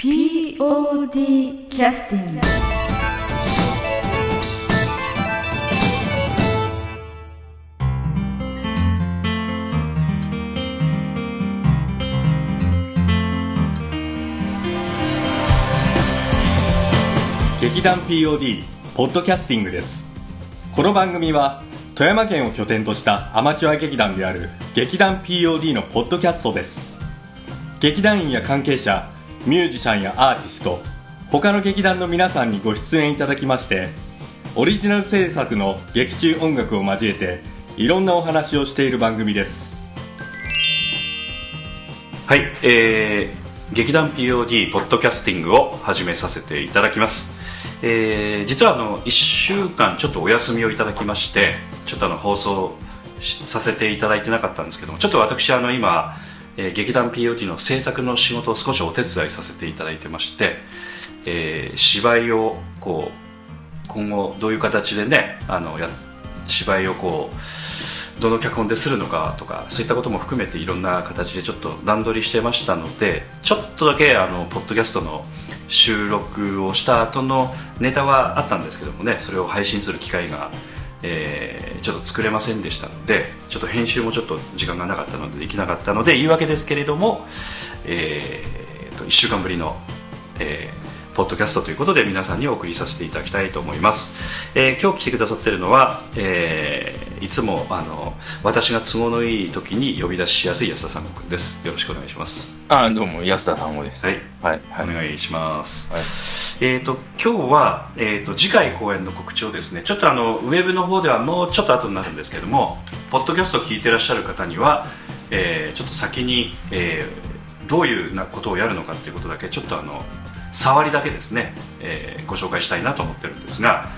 POD キャスティング劇団 POD ポッドキャスティングです。この番組は富山県を拠点としたアマチュア劇団である劇団 POD のポッドキャストです。劇団員や関係者ミュージシャンやアーティスト他の劇団の皆さんにご出演いただきましてオリジナル制作の劇中音楽を交えていろんなお話をしている番組です。はい、えー、劇団 POD ポッドキャスティングを始めさせていただきます、えー、実はあの1週間ちょっとお休みをいただきましてちょっとあの放送させていただいてなかったんですけどもちょっと私あの今、えー劇団 POD の制作の仕事を少しお手伝いさせていただいてまして、えー芝居をこう今後どういう形でねあのや芝居をこうどの脚本でするのかとかそういったことも含めていろんな形でちょっと段取りしてましたのでちょっとだけあのポッドキャストの収録をした後のネタはあったんですけどもねそれを配信する機会が、えーちょっと作れませんでしたのでちょっと編集もちょっと時間がなかったのでできなかったので言い訳ですけれども、えーと1週間ぶりの、えーポッドキャストということで皆さんにお送りさせていただきたいと思います、えー今日来てくださってるのは、えーいつもあの私が都合のいい時に呼び出ししやすい安田さんごくんですよろしくお願いしますあ、どうも、安田さんごです。はい。はい。はい。お願いします、はいえー、と今日は、えー、と次回公演の告知をですねちょっとあのウェブの方ではもうちょっと後になるんですけどもポッドキャストを聞いてらっしゃる方には、えーちょっと先に、えーどういうなことをやるのかっていうことだけちょっとあの触りだけですね、えーご紹介したいなと思ってるんですが、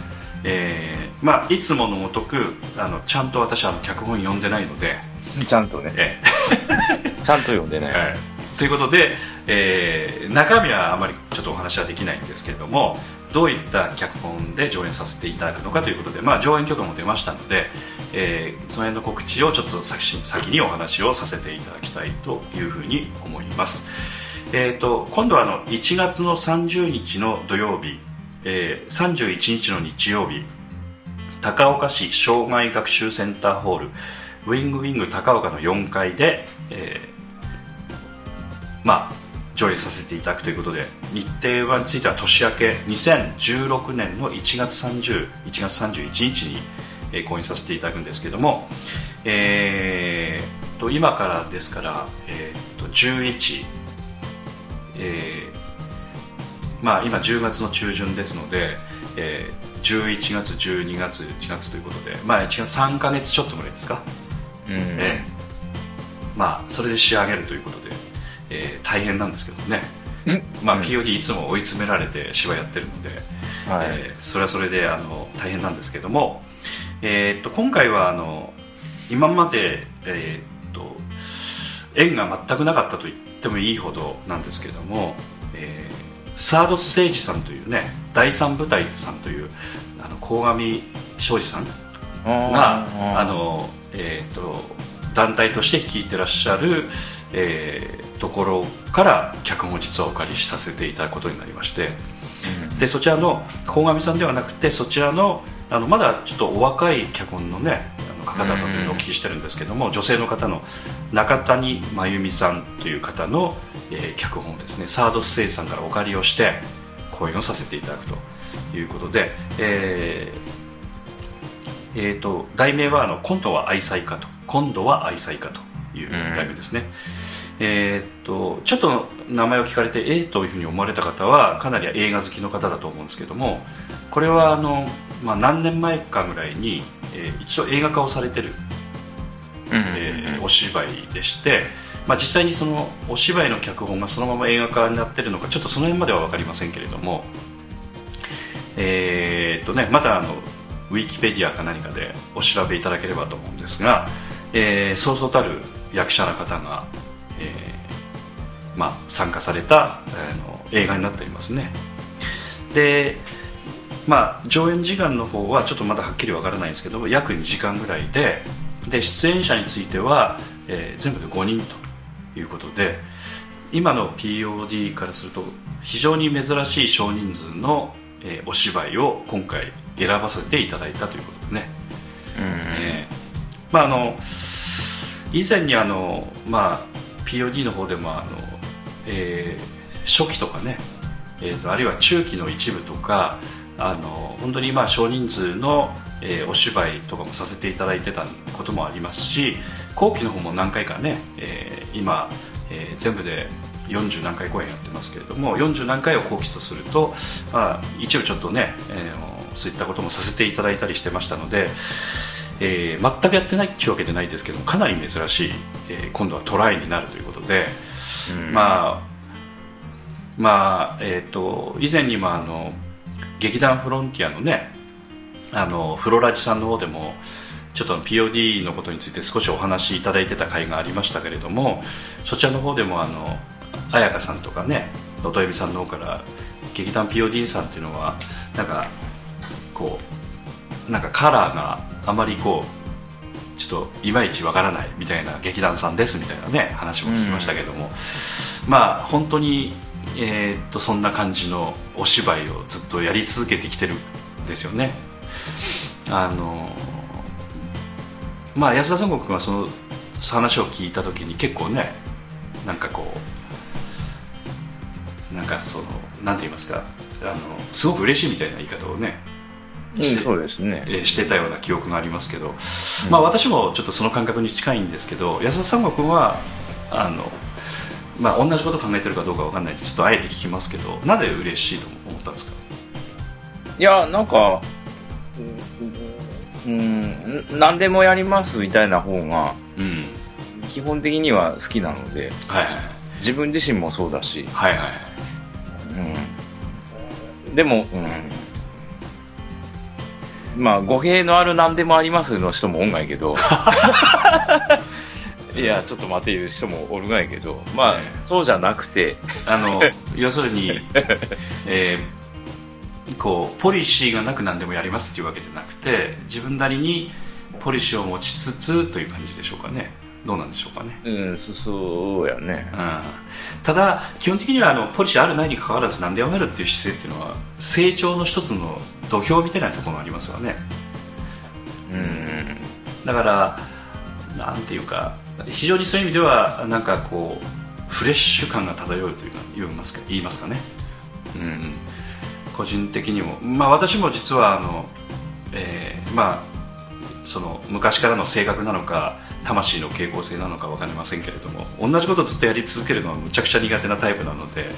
えーまあ、いつものごとくあのちゃんと私はあの脚本読んでないので、ちゃんとね、えー ちゃんと読んでない。はい、ということで、えー中身はあまりちょっとお話はできないんですけれどもどういった脚本で上演させていただくのかということで、まあ、上演許可も出ましたので、えーその辺の告知をちょっと先先にお話をさせていただきたいというふうに思います、えー、と今度はあの1月の30日の土曜日、えー31日の日曜日高岡市障害学習センターホールウィングウィング高岡の4階で、えーまあ上映させていただくということで日程はについては年明け2016年の1月30 1月31日に、えー公演させていただくんですけどもえーと今からですから、えーと11えーまあ、今10月の中旬ですので、えー11月12月1月ということで、まあ、1月3か月ちょっとぐらいですか、うん。ええまあそれで仕上げるということで、えー大変なんですけどね まあ、うん POD いつも追い詰められて芝居やってるので、はい。えーそれはそれであの大変なんですけども、えーっと今回はあの今まで、えーっと縁が全くなかったと言ってもいいほどなんですけども、えーサードステージさんというね第三部隊さんというあの鴻上庄司さんがあの、えー、と団体として率いてらっしゃる、えーところから脚本を実はお借りさせていただくことになりましてでそちらの鴻上さんではなくてそちらのあのまだちょっとお若い脚本のねあの方々というのをお聞きしてるんですけども、女性の方の中谷真由美さんという方の、えー脚本をですねサードステージさんからお借りをして公演をさせていただくということで、えーえー、と題名はあの「今度は愛妻家」と「今度は愛妻家」という題名ですね、えー、とちょっと名前を聞かれてええというふうに思われた方はかなり映画好きの方だと思うんですけどもこれはあの、まあ、何年前かぐらいに、えー一度映画化をされてるうん。うん。えーお芝居でして、まあ、実際にそのお芝居の脚本がそのまま映画化になってるのかちょっとその辺までは分かりませんけれどもえーっとねまたあのウィキペディアか何かでお調べいただければと思うんですが、えーそうそうたる役者の方が、えーまあ、参加された、あの映画になっておりますね。でまあ、上演時間の方はちょっとまだはっきりわからないんですけども約2時間ぐらいでで出演者については、えー全部で5人ということで今の POD からすると非常に珍しい少人数の、えーお芝居を今回選ばせていただいたということでね、うん。えーまああの以前にあの、まあ、POD の方でもあの、えー初期とかね、えーとあるいは中期の一部とかあの本当にまあ少人数の、えーお芝居とかもさせていただいてたこともありますし後期の方も何回かね、えー今、えー全部で40何回公演やってますけれども40何回を後期とすると、まあ、一部ちょっとね、えーそういったこともさせていただいたりしてましたので、えー全くやってないっていうわけじゃないですけどもかなり珍しい、えー今度はトライになるということで、まあまあえっ、と以前にもあの劇団フロンティアのねあのフロラジさんの方でもちょっと POD のことについて少しお話しいただいてた回がありましたけれどもそちらの方でもあの彩香さんとかね野戸恵美さんの方から劇団 POD さんっていうのはなんかこうなんかカラーがあまりこうちょっといまいちわからないみたいな劇団さんですみたいなね話も聞きましたけども、まあ本当に、えーっとそんな感じのお芝居をずっとやり続けてきてるんですよねあのまあ安田三国君はその話を聞いた時に結構ねなんかこうなんかそのなんて言いますかあのすごく嬉しいみたいな言い方をねうん、そうですね。えーしてたような記憶がありますけど、まあ、私もちょっとその感覚に近いんですけど安田三国君はあの、まあ、同じこと考えてるかどうかわかんないんでちょっとあえて聞きますけどなぜ嬉しいと思ったんですか？いや、なんか、うん、うん何でもやりますみたいな方が、うん。基本的には好きなので、はいはい自分自身もそうだし、はいはいうん。でも、うん。まあ、語弊のある何でもありますの人もおんがいけど、いや、ちょっと待ていう人もおるがいけど、まあ、ええそうじゃなくて、あの 要するに、えーこうポリシーがなく何でもやりますっていうわけじゃなくて自分なりにポリシーを持ちつつという感じでしょうかね。どうなんでしょうかね。うん、そそうやね。うん。ただ基本的にはあのポリシーあるないにかかわらず何でもやるっていう姿勢っていうのは成長の一つの土俵みたいなところがありますよね。うん。だからなんていうか非常にそういう意味ではなんかこうフレッシュ感が漂うというか言いますか言いますかね。うん個人的にも。まあ私も実はあの、えーまあその昔からの性格なのか魂の傾向性なのか分かりませんけれども同じことをずっとやり続けるのはむちゃくちゃ苦手なタイプなので、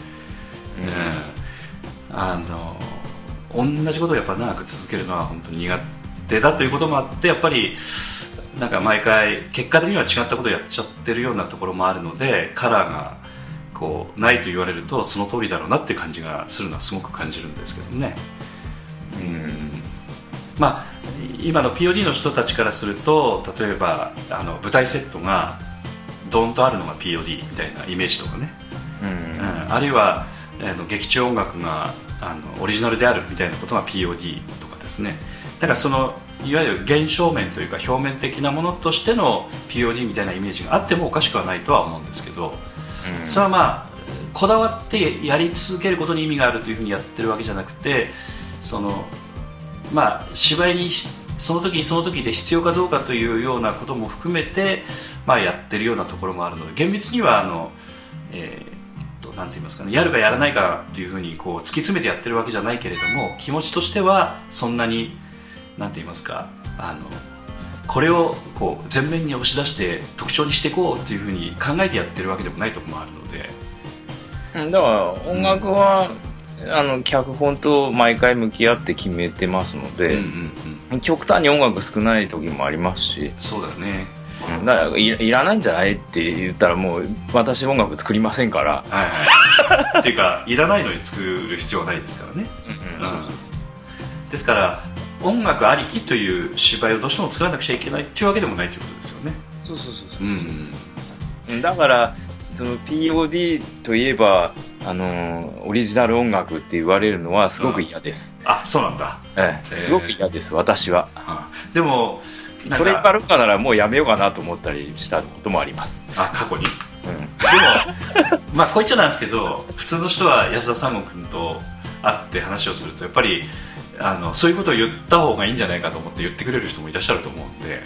うん。あの同じことをやっぱ長く続けるのは本当に苦手だということもあってやっぱりなんか毎回結果的には違ったことをやっちゃってるようなところもあるのでカラーがこうないと言われるとその通りだろうなって感じがするのはすごく感じるんですけどね。うん。まあ今の POD の人たちからすると例えばあの舞台セットがドンとあるのが POD みたいなイメージとかね、うん。うん。あるいはあの劇中音楽があのオリジナルであるみたいなことが POD とかですね。だからそのいわゆる現象面というか表面的なものとしての POD みたいなイメージがあってもおかしくはないとは思うんですけど、それはまあこだわってやり続けることに意味があるというふうにやってるわけじゃなくてそのまあ芝居にその時その時で必要かどうかというようなことも含めて、まあ、やってるようなところもあるので厳密にはあの、えーとなんて言いますかねやるかやらないかというふうにこう突き詰めてやってるわけじゃないけれども気持ちとしてはそんなになんて言いますかあのこれをこう前面に押し出して特徴にしていこうというふうに考えてやってるわけでもないところもあるので。うんだから音楽は、あの脚本と毎回向き合って決めてますのうんで、うんうん。極端に音楽少ない時もありますし、そうだよね。うんだからいいらないんじゃないって言ったらもう私音楽作りませんから、はいはい。っていうかいらないのに作る必要はないですからね。うんそうそうですから音楽ありきという芝居をどうしても作らなくちゃいけないっていうわけでもないということですよね。そうそうそうそう。うん。うんだからその POD といえばあのーオリジナル音楽って言われるのはすごく嫌です、あそうなんだ。ええ。え。ーすごく嫌です私は。あでもそれがあるかならもうやめようかなと思ったりしたこともあります、あ過去に？うん。でも まあこう言っちゃなんですけど普通の人は安田三悟君と会って話をするとやっぱりあのそういうことを言った方がいいんじゃないかと思って言ってくれる人もいらっしゃると思うんで、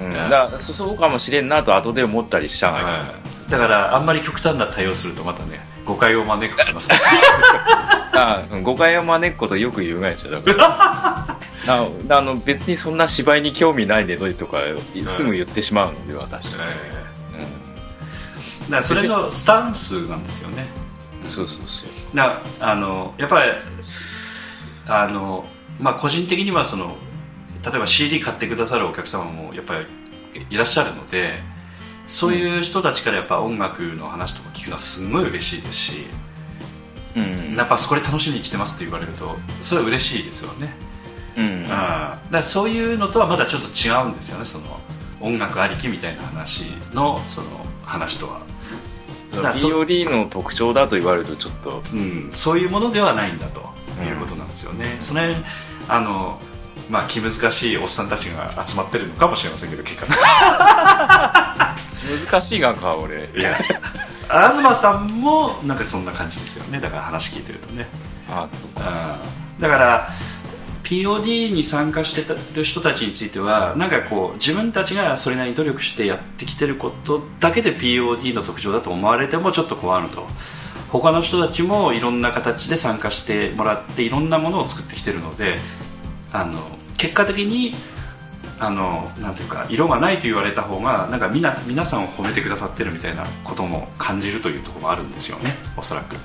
うん、だからそそうかもしれんなと後で思ったりしたがはいだからあんまり極端な対応するとまたね誤解を招く可能性。あうん。誤解を招くことよく言うがやちゃだから。ああの別にそんな芝居に興味ないでどいとかすぐ言ってしまうので私、ええだからそれのスタンスなんですよね。うん、そうそうそう。なあのやっぱりあの、まあ、個人的にはその例えば CD 買ってくださるお客様もやっぱりいらっしゃるのでそういう人たちからやっぱ音楽の話とか聞くのはすごい嬉しいですし、うん。やっぱそれ楽しみにしてますって言われるとそれは嬉しいですよね、うん。うん、だからそういうのとはまだちょっと違うんですよねその音楽ありきみたいな話のその話とは、POD の特徴だと言われるとちょっと。うん、そういうものではないんだということなんですよね、それあのまあ気難しいおっさんたちが集まってるのかもしれませんけど結果難しいがか俺。いや。東さんもなんかそんな感じですよね。だから話聞いてるとね、あそうか。うん、だから POD に参加してる人たちについてはなんかこう自分たちがそれなりに努力してやってきてることだけで POD の特徴だと思われてもちょっと困ると他の人たちもいろんな形で参加してもらっていろんなものを作ってきてるのであの結果的にあのなんていうか色がないと言われた方がなんか皆皆さんを褒めてくださってるみたいなことも感じるというところもあるんですよねおそらく、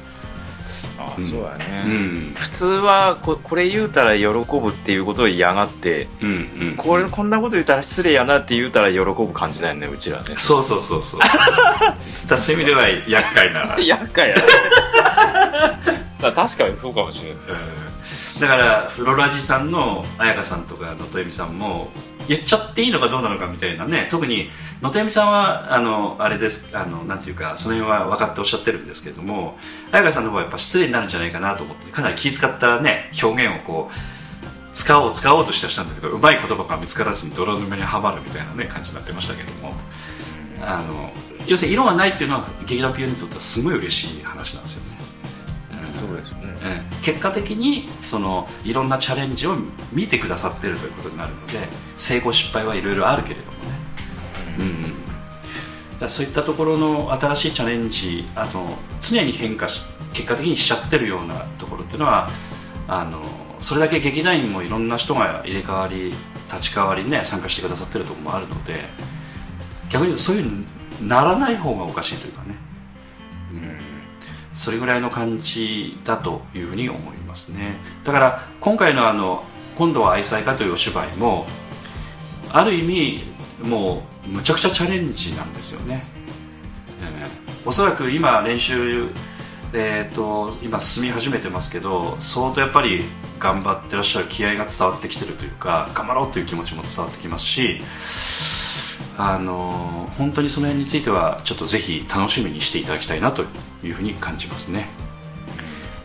あうん。そうだね、うん。普通はここれ言うたら喜ぶっていうことを嫌がってうんうん、これこんなこと言ったら失礼やなって言うたら喜ぶ感じだよねうちらね。そうそうそうそう。そういう意味では厄介な。厄介や な確かにそうかもしれないうん。だからフロラジさんの彩香さんとかのとえみさんも言っちゃっていいのかどうなのかみたいなね特にのとえみさんはあのあれですあのなんていうかその辺は分かっておっしゃってるんですけれども彩香さんの方はやっぱ失礼になるんじゃないかなと思ってかなり気遣ったね表現をこう使おう使おうとしてしたんだけどうまい言葉が見つからずに泥沼にはまるみたいなね感じになってましたけどもあの要するに色がないっていうのは劇団 PO にとってはすごい嬉しい話なんですよね、うんそうですよね。うん。結果的にそのいろんなチャレンジを見てくださってるということになるので成功失敗はいろいろあるけれどもね、うんだからそういったところの新しいチャレンジあの常に変化し結果的にしちゃってるようなところっていうのはあのそれだけ劇団員もいろんな人が入れ替わり立ち替わりね参加してくださってるところもあるので逆に言うとそういうにならない方がおかしいというかね。うん。それぐらいの感じだというふうに思いますね。だから今回のあの「今度は愛妻家」というお芝居もある意味もうむちゃくちゃチャレンジなんですよね、えーおそらく今練習えー、と今進み始めてますけど相当やっぱり頑張ってらっしゃる気合が伝わってきてるというか頑張ろうという気持ちも伝わってきますしあの本当にその辺についてはちょっとぜひ楽しみにしていただきたいなというふうに感じますね。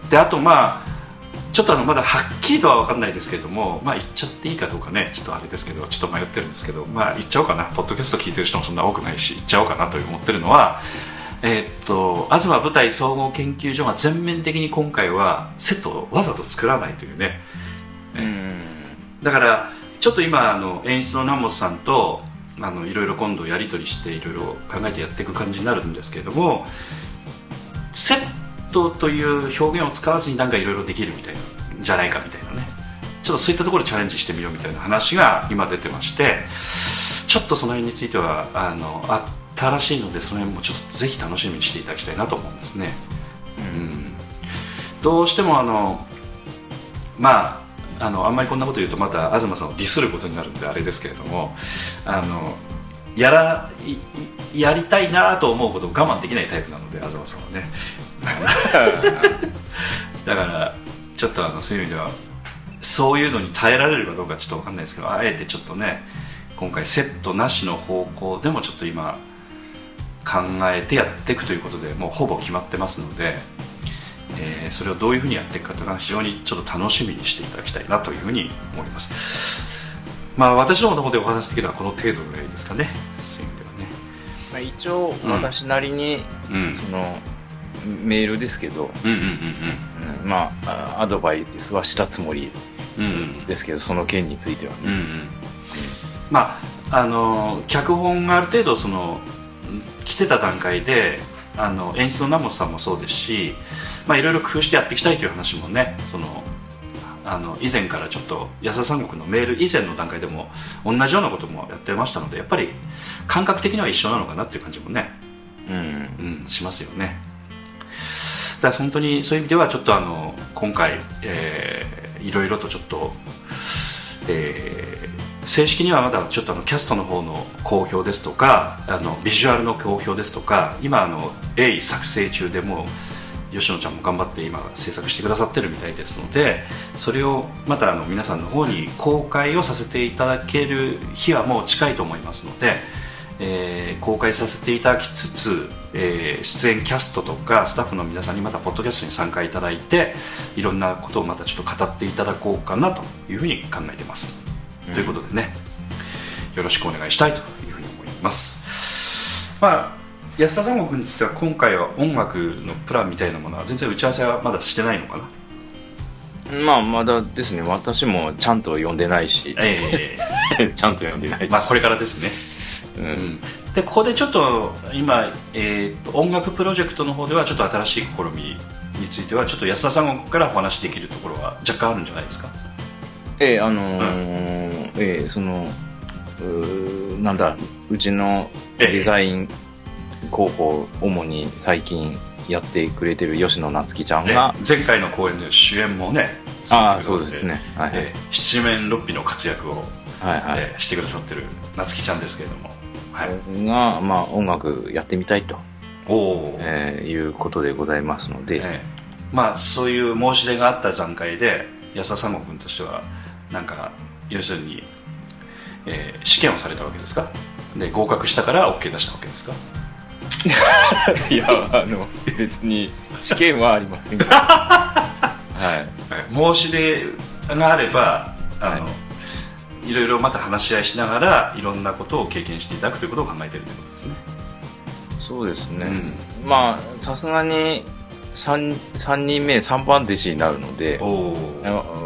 であとまあちょっとあのまだはっきりとは分かんないですけれどもまあ言っちゃっていいかどうかねちょっとあれですけどちょっと迷ってるんですけどまあ言っちゃおうかな。ポッドキャスト聞いてる人もそんな多くないし言っちゃおうかなと思ってるのはえーっと東舞台総合研究所が全面的に今回はセットをわざと作らないというね。うん。だからちょっと今あの演出の南本さんとあのいろいろ今度やり取りしていろいろ考えてやっていく感じになるんですけれどもセットという表現を使わずになんかいろいろできるみたいなじゃないかみたいなね。ちょっとそういったところチャレンジしてみようみたいな話が今出てましてちょっとその辺についてはあの新しいのでその辺もちょっとぜひ楽しみにしていただきたいなと思うんですね。うん。どうしてもあのまああのあんまりこんなこと言うとまた東さんをディスることになるんであれですけれどもあのやらやりたいなと思うことを我慢できないタイプなので東さんはね。だからちょっとあのそういう意味ではそういうのに耐えられるかどうかちょっと分かんないですけどあえてちょっとね今回セットなしの方向でもちょっと今考えてやっていくということでもうほぼ決まってますので、えーそれをどういうふうにやっていくかというのは非常にちょっと楽しみにしていただきたいなというふうに思います。まあ私の方でお話しできるのはこの程度ぐらいですかね。そういう意味ではね。まあ、一応私なりに、うん。そのメールですけど、うんうんうんまああアドバイスはしたつもりうんうん。うんですけどその件についてはね、うんうん。まああの脚本がある程度その来てた段階であの演出の南本さんもそうですし、まあ、いろいろ工夫してやっていきたいという話もねそのあの以前からちょっと安田三国のメール以前の段階でも同じようなこともやってましたのでやっぱり感覚的には一緒なのかなっていう感じもね、うん。うん、しますよねだ本当にそういう意味ではちょっとあの今回、えーいろいろとちょっと、えー正式にはまだちょっとあのキャストの方の公表ですとかあのビジュアルの公表ですとか今あの鋭意作成中でも吉野ちゃんも頑張って今制作してくださってるみたいですのでそれをまたあの皆さんの方に公開をさせていただける日はもう近いと思いますので、えー公開させていただきつつ、えー出演キャストとかスタッフの皆さんにまたポッドキャストに参加いただいていろんなことをまたちょっと語っていただこうかなというふうに考えてます、ということでねよろしくお願いしたいというふうに思います。まあ安田三国については今回は音楽のプランみたいなものは全然打ち合わせはまだしてないのかな？まあまだですね。私もちゃんと読んでないし。え ちゃんと読んでないし、えまあこれからですね。うんでここでちょっと今、えーと音楽プロジェクトの方ではちょっと新しい試みについてはちょっと安田さんからお話しできるところは若干あるんじゃないですか？ええあのーええそのうーなんだうちのデザイン広報主に最近やってくれてる吉野夏樹ちゃんねが、前回の公演で主演もねああそうで。すね。はい、えー七面六臂の活躍を、はいはい、えーしてくださってる夏希ちゃんですけれども。はいが、まあ、音楽やってみたいと、えーいうことでございますので、ええ。まあそういう申し出があった段階で安田三悟君としてはなんか要するに、えー試験をされたわけですか？で合格したから OK 出したわけですか？いやあの別に試験はありませんけど。はい。申し出があればあの、、はいろいろまた話し合いしながらいろんなことを経験していただくということを考えているということですね。そうですね、うん。まあさすがに 3, 三人目3番弟子になるので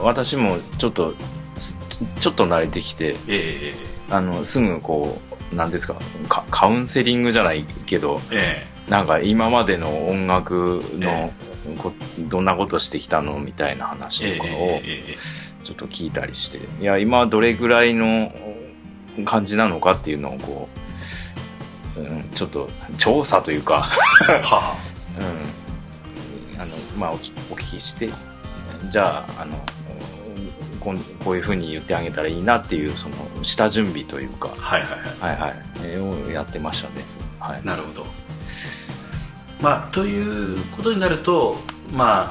私もちょっとすちょっと慣れてきてえあのすぐこうなんですかカカウンセリングじゃないけどええ。なんか今までの音楽のえ。こどんなことしてきたのみたいな話ええとかをちょっと聞いたりして、いや、今どれぐらいの感じなのかっていうのをこう、うん、ちょっと調査というか、えはうん、あの、まあお聞きして、じゃあ、あの、こんこういうふうに言ってあげたらいいなっていう、その、下準備というか、あはいはいはい。はいはい、えーをやってましたね。はい。なるほど。まあ、ということになると、まあ、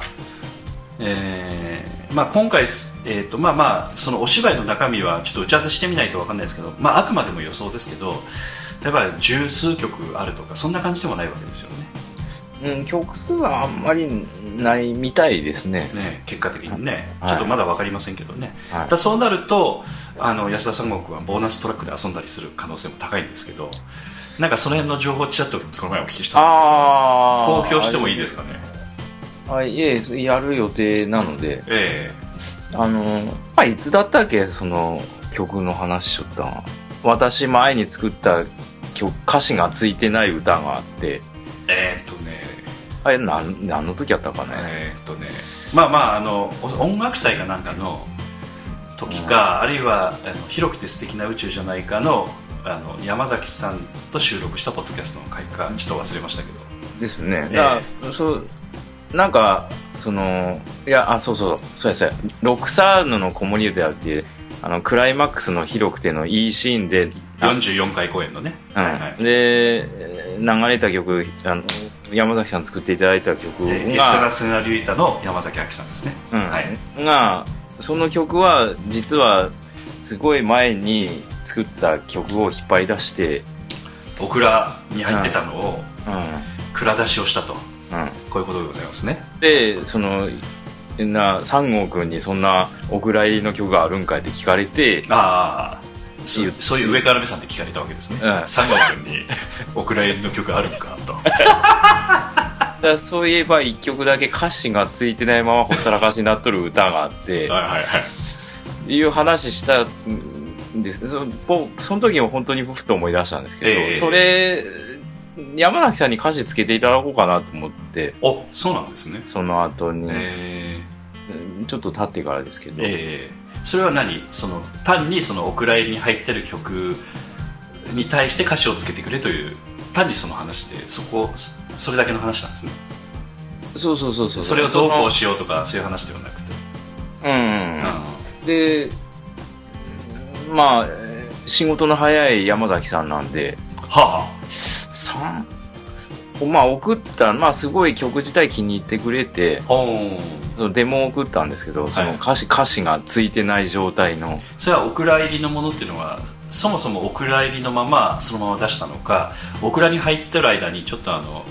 えーまあ、今回す、えーとまあまあ、そのお芝居の中身はちょっと打ち合わせしてみないと分かんないですけど、まあ、あくまでも予想ですけど例えば十数曲あるとかそんな感じでもないわけですよね。うん、曲数はあんまりないみたいですね。ね結果的にね、はい。ちょっとまだ分かりませんけどね、はい。だそうなるとあの安田三国はボーナストラックで遊んだりする可能性も高いんですけどなんかその辺の情報をちらっとこの前お聞きしたんですけど。公表してもいいですかねあいえ、やる予定なので、えあの、まあ、いつだったっけ、その曲の話しとったのは。私前に作った曲、歌詞がついてない歌があって、ええーっとね。あれ、なん、何の時やったかね。えーっとね。まあまああのお音楽祭かなんかの時か、あるいはあの広くて素敵な宇宙じゃないかのあの山崎さんと収録したポッドキャストの回かちょっと忘れましたけど。ですね。ええ。だからそう、なんか、その、いや、あ、そうそう、そうやそうや、ロックサーヌの子守歌っていう、あの、クライマックスの広くてのいいシーンで、あ44回公演のね、うん。はいはい。で、流れた曲、あの、山崎さん作っていただいた曲が、えーエステラ・セナリュイタの山崎明さんですね、うん。はい、が、その曲は、実は、すごい前に作った曲を引っ張り出して、オクラに入ってたのをうん。蔵出しをしたと。うん。こういうことでございますね。で、その、な、三郷くんにそんなお蔵入りの曲があるんかいって聞かれて、あそうそういう上から目線で聞かれたわけですね、うん。佐賀君に「お蔵入りの曲あるんか?」と。だそういえば一曲だけ歌詞がついてないままほったらかしになっとる歌があって、はいはいはい。いう話したんです。そぼその時も本当にふと思い出したんですけど、ええ。それ、山崎さんに歌詞つけていただこうかなと思って、おそうなんですね。その後に、えちょっと経ってからですけー、ど、えーそれは何？その単にそのお蔵入りに入ってる曲に対して歌詞をつけてくれという単にその話でそこそそれだけの話なんですね。そうそうそうそう。それをどうこうしようとかそういう話ではなくて、うん。で、まあ、えー仕事の早い山崎さんなんで、は三？まあ送ったら、まあすごい曲自体気に入ってくれて、そのデモを送ったんですけど、その歌詞、歌詞がついてない状態の、それはお蔵入りのものっていうのはそもそもお蔵入りのままそのまま出したのかお蔵に入ってる間にちょっとあの、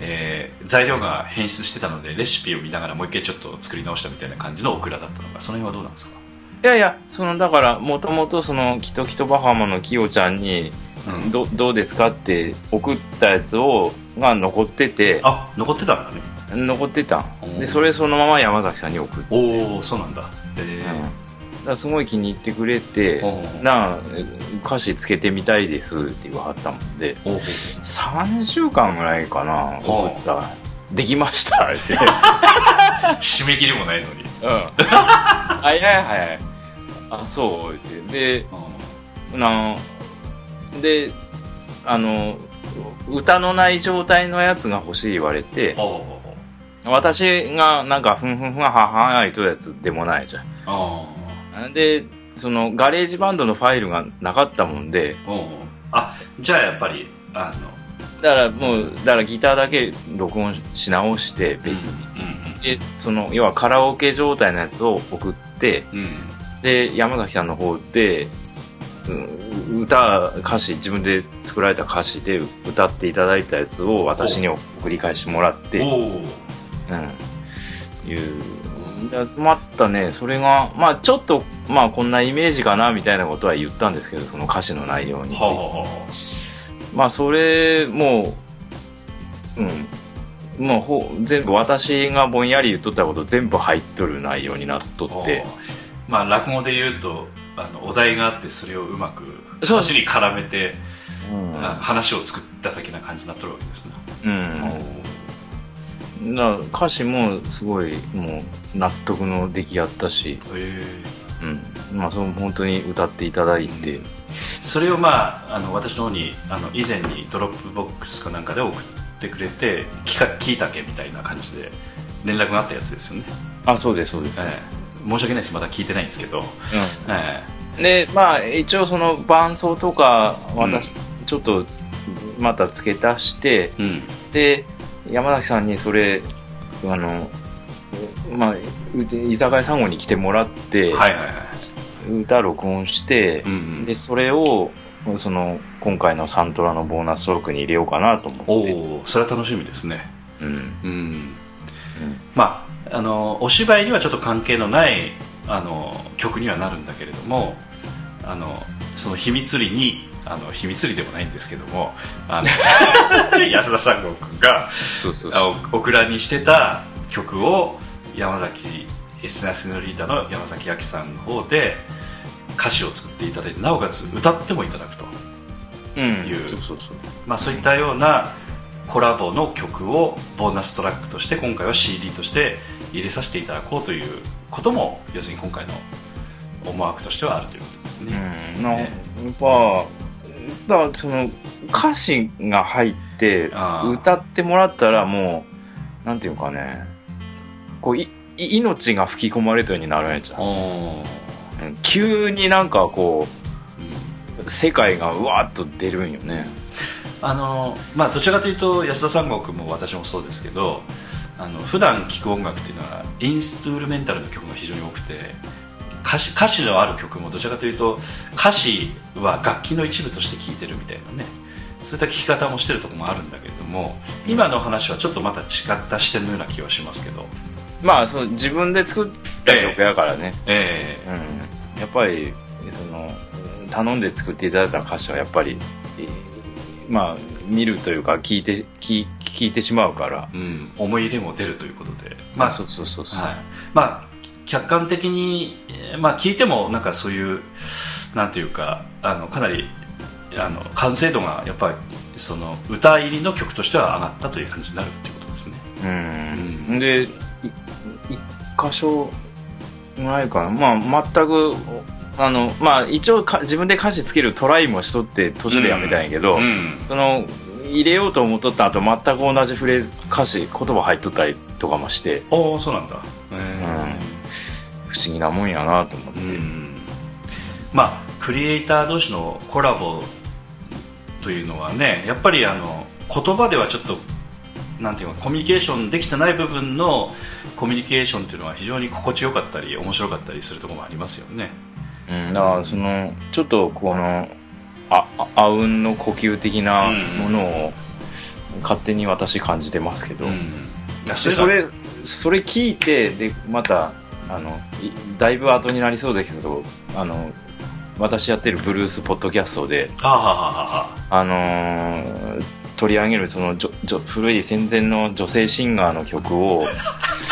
えー材料が変質してたのでレシピを見ながらもう一回ちょっと作り直したみたいな感じのオクラだったのか。その辺はどうなんですか？いやいや、その、だから、もともとその、キトキトバハマのキヨちゃんに、うん。ど、どうですかって送ったやつを、が残ってて、あ残ってたんだね。残ってたで、それそのまま山崎さんに送って、おおそうなんだ。えうん。すごい気に入ってくれてなあ、歌詞つけてみたいですって言わはったもんで、おお3週間ぐらいかな、ほう送ったら、できましたって。締め切りもないのに。うん。早い早い。あ、そう、って。で、なで、あの、歌のない状態のやつが欲しい言われて、ほ私がなんか、ふんふんふんははは言っとるやつでもないじゃあん。で、その、ガレージバンドのファイルがなかったもんで、あじゃあやっぱりあの。だからもう、だからギターだけ録音し直して、別に。うんで、その、要はカラオケ状態のやつを送って、うん。うんで、山崎さんの方で、うん歌、歌詞、自分で作られた歌詞で歌っていただいたやつを私に送り返してもらって、うん。いう。だまたね、それが、まあちょっと、まあこんなイメージかなみたいなことは言ったんですけど、その歌詞の内容について。はまあそれ、もう、うん。もうほ全部私がぼんやり言っとったこと全部入っとる内容になっとあって、まあ落語で言うとあのお題があってそれをうまく話に絡めて、うん。あ話を作った的な感じになっとるわけですね、うん。だ歌詞もすごいもう納得の出来やったし、へうん。まあその本当に歌っていただいて、えそれをまああの私の方にあの以前にドロップボックスかなんかで送ってくれて聞か聞いたけみたいな感じで連絡があったやつですよね、あ、そうです、そうです。ええ申し訳ないですまだ聞いてないんですけど、えうん。で、まあ一応その伴奏とか、私、ちょっとまた付け足して、えうん。で、山崎さんにそれ、あの、まあ、う居酒屋産後に来てもらって、はいはいはい、歌録音してう、んうん。で、それを、その、今回のサントラのボーナストークに入れようかなと思って。おおそれは楽しみですね。うん。うん。まああのお芝居にはちょっと関係のないあの曲にはなるんだけれどもあのその秘密裏にあの秘密裏でもないんですけどもあの 安田三郷君がオクラにしてた曲を山崎エスナスのリーダーの山崎亜紀さんの方で歌詞を作っていただいてなおかつ歌ってもいただくと、うん。いう。そういったようなコラボの曲をボーナストラックとして今回は CD として入れさせていただこうということも要するに今回の思惑としてはあるということですね、うん。ねやっぱ、だその、歌詞が入って歌ってもらったらもう、なんていうかね、こう、い、い命が吹き込まれたようになるやつゃう。ん急になんかこうん。う、世界がうわーっと出るんよね。あのまあどちらかというと安田三郷君も私もそうですけどあの普段聴く音楽っていうのはインストゥルメンタルの曲が非常に多くて歌詞歌詞のある曲もどちらかというと歌詞は楽器の一部として聴いてるみたいなねそういった聴き方もしてるところもあるんだけれども今の話はちょっとまた違った視点のような気はしますけどまあ、その自分で作った曲やからね。えうん。やっぱり、その、頼んで作っていただいた歌詞はやっぱり、えーまあ見るというか聞いて聞聞いてしまうから。うん、思い入れも出るということで。まあそうそうそうそう、はい、まあ客観的に、えーまあ、聞いてもなんかそういうなんていうかあのかなりあの完成度がやっぱりその歌入りの曲としては上がったという感じになるっていうことですね。うん、でい一箇所ぐらいかな。まあ全くあのまあ一応か自分で歌詞つけるトライもしとって途中でやめたんやけど、うん。その入れようと思っとった後全く同じフレーズ歌詞言葉入っとったりとかもしておおそうなんだ、え不思議なもんやなと思って、まあクリエイター同士のコラボというのはねやっぱりあの言葉ではちょっとなんていうのコミュニケーションできてない部分のコミュニケーションっていうのは非常に心地よかったり面白かったりするところもありますよねうん、だからそのちょっとこのあああうんの呼吸的なものを勝手に私感じてますけど、うん。いやでそれそれ聞いてでまたあのいだいぶ後になりそうだけどあの私やってるブルースポッドキャストで、ああはあはあのー取り上げるそのじょじょ古い戦前の女性シンガーの曲を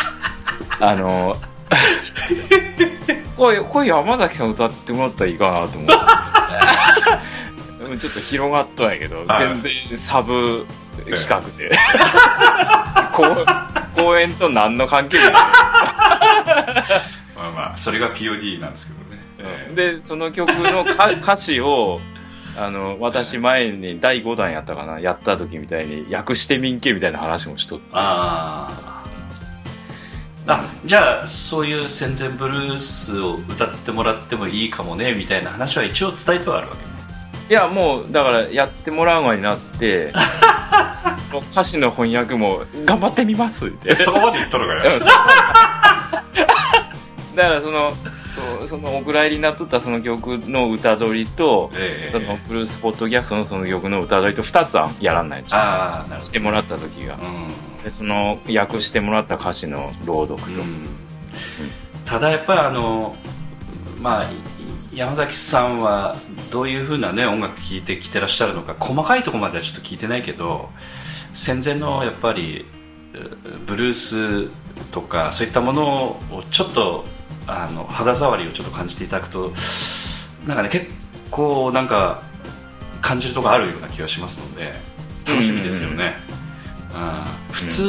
あのーこれこれ山崎さん歌ってもらったらいいかなと思って ちょっと広がったんやけどはい。全然サブ企画で。公公演と何の関係もない。まあまあそれが POD なんですけどね、えでその曲の歌歌詞をあの私前に第5弾やったかなやった時みたいに訳してみんけみたいな話もしとって。あああじゃあそういう戦前ブルースを歌ってもらってもいいかもねみたいな話は一応伝えてはあるわけね。いやもうだからやってもらう側になって 歌詞の翻訳も頑張ってみますって。そこまで言っとるから。だからそのそうそのお蔵入りになっとったその曲の歌取りと、ええ。そのブルースポッドキャストのその曲の歌取りと2つはやらんないんですよああなるほしてもらった時が。ど、うん。でその訳してもらった歌詞の朗読と、うん。ただやっぱりあのまあい山崎さんはどういうふうなね音楽聴いてきてらっしゃるのか細かいところまではちょっと聞いてないけど戦前のやっぱりうブルースとかそういったものをちょっとあの肌触りをちょっと感じていただくとなんかね結構なんか感じるところあるような気がしますので楽しみですよね、うん普通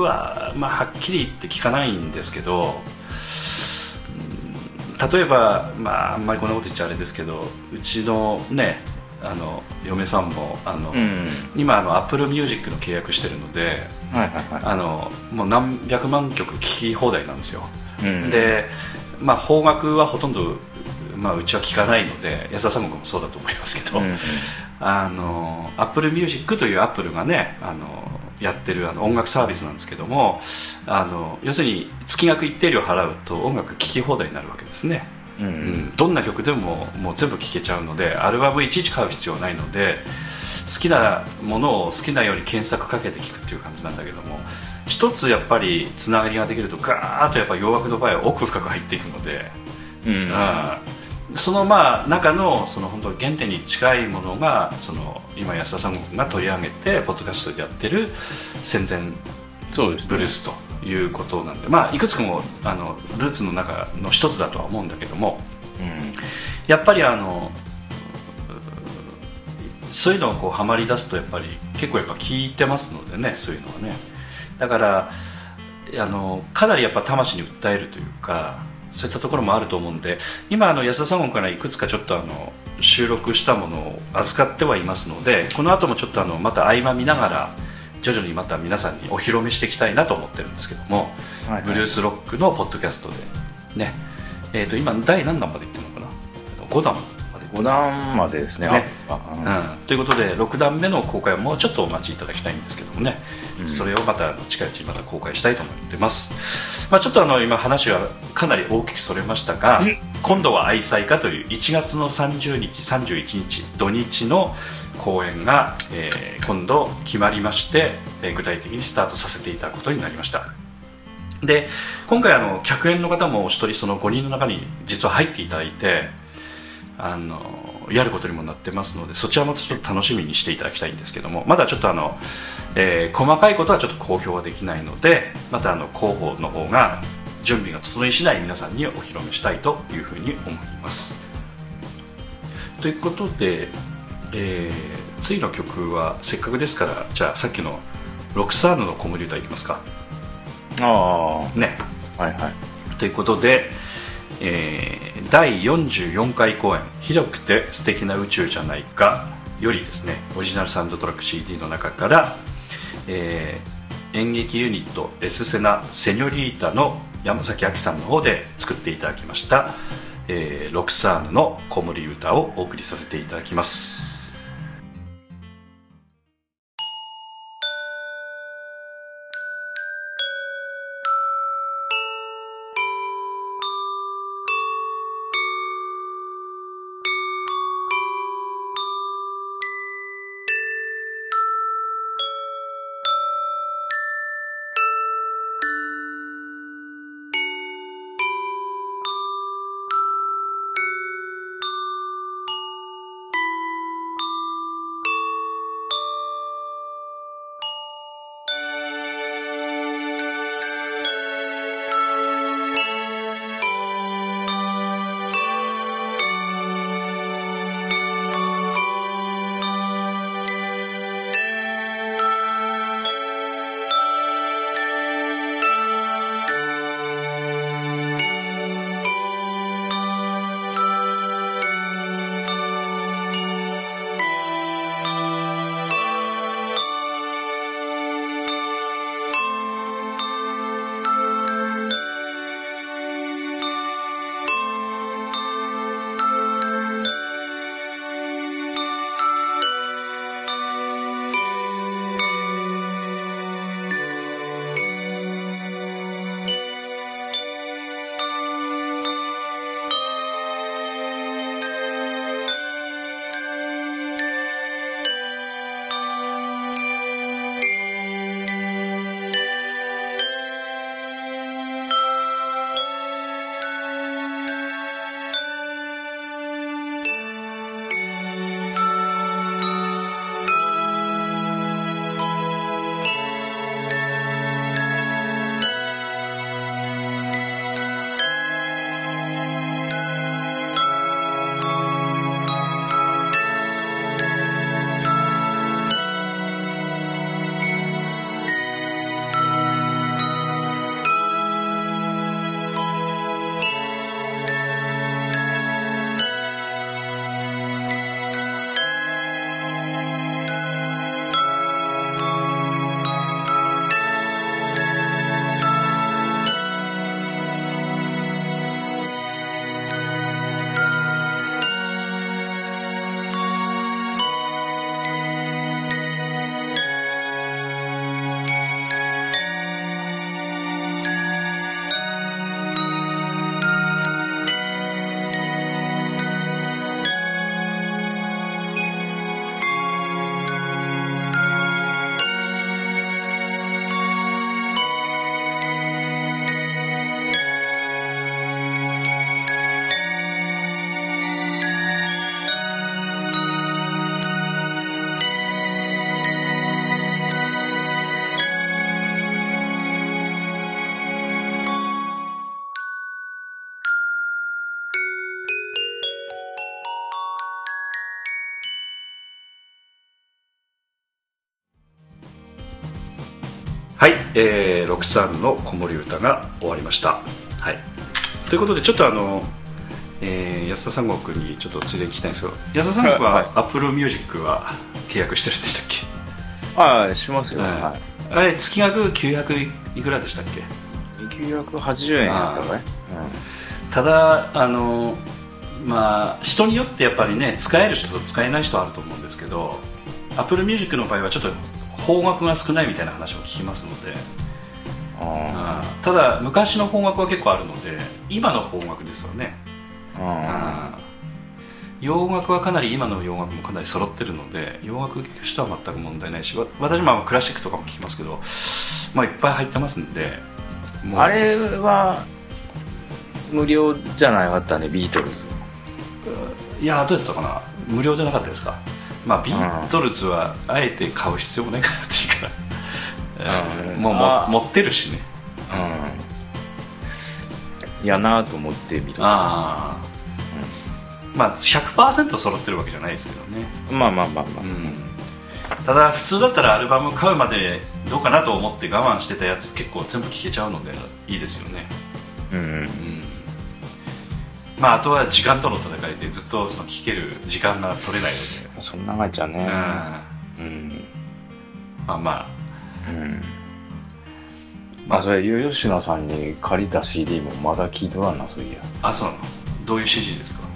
は、まあ、はっきり言って聞かないんですけど例えば、まあ、あんまりこんなこと言っちゃあれですけどうちのねあの嫁さんもあの、うん。今あの Apple Music の契約してるのではいはいはあのもう何百万曲聴き放題なんですよ、い、うん、で、まあ、邦楽はほとんど、まあ、うちは聞かないので安田三国もそうだと思いますけど、うんあの Apple Music というアップルがねあのやってるあの音楽サービスなんですけどもあの要するに月額一定料払うと音楽聴き放題になるわけですね、うんうん、どんな曲でももう全部聴けちゃうのでアルバムいちいち買う必要はないので好きなものを好きなように検索かけて聴くっていう感じなんだけども一つやっぱりつながりができるとガーッとやっぱ洋楽の場合は奥深く入っていくので、うん。うんそのまあ中のその本当原点に近いものがその今安田さんが取り上げてポッドキャストでやってる戦前そうですね。ブルースということなんで、まあいくつかもあのルーツの中の一つだとは思うんだけどもうん。やっぱりあのうそういうのをこうハマり出すとやっぱり結構やっぱ聞いてますのでねそういうのはねだからあのかなりやっぱ魂に訴えるというかそういったところもあると思うんで今あの安田さんからいくつかちょっとあの収録したものを預かってはいますのでこの後もちょっとあのまた合間見ながら徐々にまた皆さんにお披露目していきたいなと思ってるんですけども、はいはい。ブルースロックのポッドキャストでねえー、と今第何弾までいってるのかな？5弾5段までですね。ね。ああうん、ということで6弾目の公開はもうちょっとお待ちいただきたいんですけどもね、うん。それをまた近いうちにまた公開したいと思ってます、まあ、ちょっとあの今話はかなり大きくそれましたが今度は愛妻家という1月の30日31日土日の公演が、えー今度決まりまして、えー具体的にスタートさせていただくことになりました。で今回あの客演の方もお一人その5人の中に実は入っていただいてあのやることにもなってますのでそちらもちょっと楽しみにしていただきたいんですけどもまだちょっとあの、えー細かいことはちょっと公表はできないのでまたあの広報の方が準備が整い次第皆さんにお披露目したいというふうに思います。ということで、えー次の曲はせっかくですからじゃあさっきのロクサーヌの子守歌いきますか。あね。あはいはい。ということで、えー第44回公演「広くて素敵な宇宙じゃないか」よりですねオリジナルサウンドトラック CD の中から、えー演劇ユニットエスセナセニョリータの山崎亜紀さんの方で作っていただきました、えーロクサーヌの子守歌をお送りさせていただきます。えー、ロクサーヌの子守歌が終わりました。はい。ということで、ちょっとあの、えー、安田三国にちょっとついでに聞きたいんですけど、安田三国ははい Apple Music は契約してるんでしたっけ？ああしますよ、はい。はあれ、月額900いくらでしたっけ？い980円やったかい？ただあのまあ人によってやっぱりね使える人と使えない人あると思うんですけど Apple Music の場合はちょっと方角が少ないみたいな話を聞きますので、ただ昔の方角は結構あるので今の方角ですよね。洋楽はかなり今の洋楽もかなり揃ってるので洋楽聴く人は全く問題ないしわ私もまあクラシックとかも聴きますけど、まあ、いっぱい入ってますんであれは無料じゃなかったねビートルズ。いやどうやったかな？無料じゃなかったですか？まあビートルズはあえて買う必要もないかなっていうか、うんもうも持ってるしね。うん。いやなと思って見た。ああ、まあ100%揃ってるわけじゃないですけどね。まあまあまあまあ。うん。ただ普通だったらアルバム買うまでどうかなと思って我慢してたやつ結構全部聴けちゃうのでいいですよね。うん。うんまああとは時間との戦いでずっとその聴ける時間が取れないそんながいちゃね。ので、うん、うん。まあまうん。まあそれ、吉野さんに借りた CD もまだ聞いておらんな、そういや。ああそうなの？どういう CG ですか？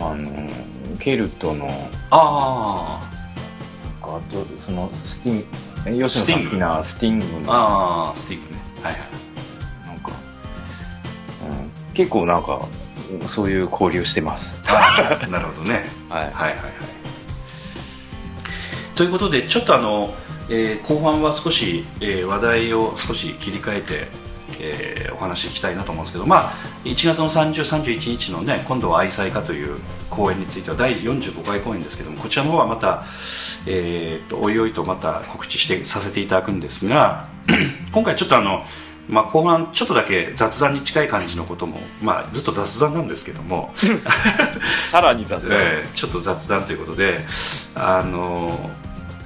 あの、ケルトの、ああと、その、スティン、え吉野さん好きなスティングあの、ああスティックね。はいはい。なんか、うん、結構なんか、そういう交流してます。なるほどねはい。はいはいはいということでちょっとあの、えー後半は少し、えー話題を少し切り替えて、えーお話ししたいなと思うんですけど、まあ、1月の30、31日のね今度は愛妻家という公演については第45回公演ですけどもこちらの方はまた、えーとおいおいとまた告知してさせていただくんですが 今回ちょっとあのまあ、後半ちょっとだけ雑談に近い感じのことも、まあ、ずっと雑談なんですけども、さらに雑談。えーちょっと雑談ということであの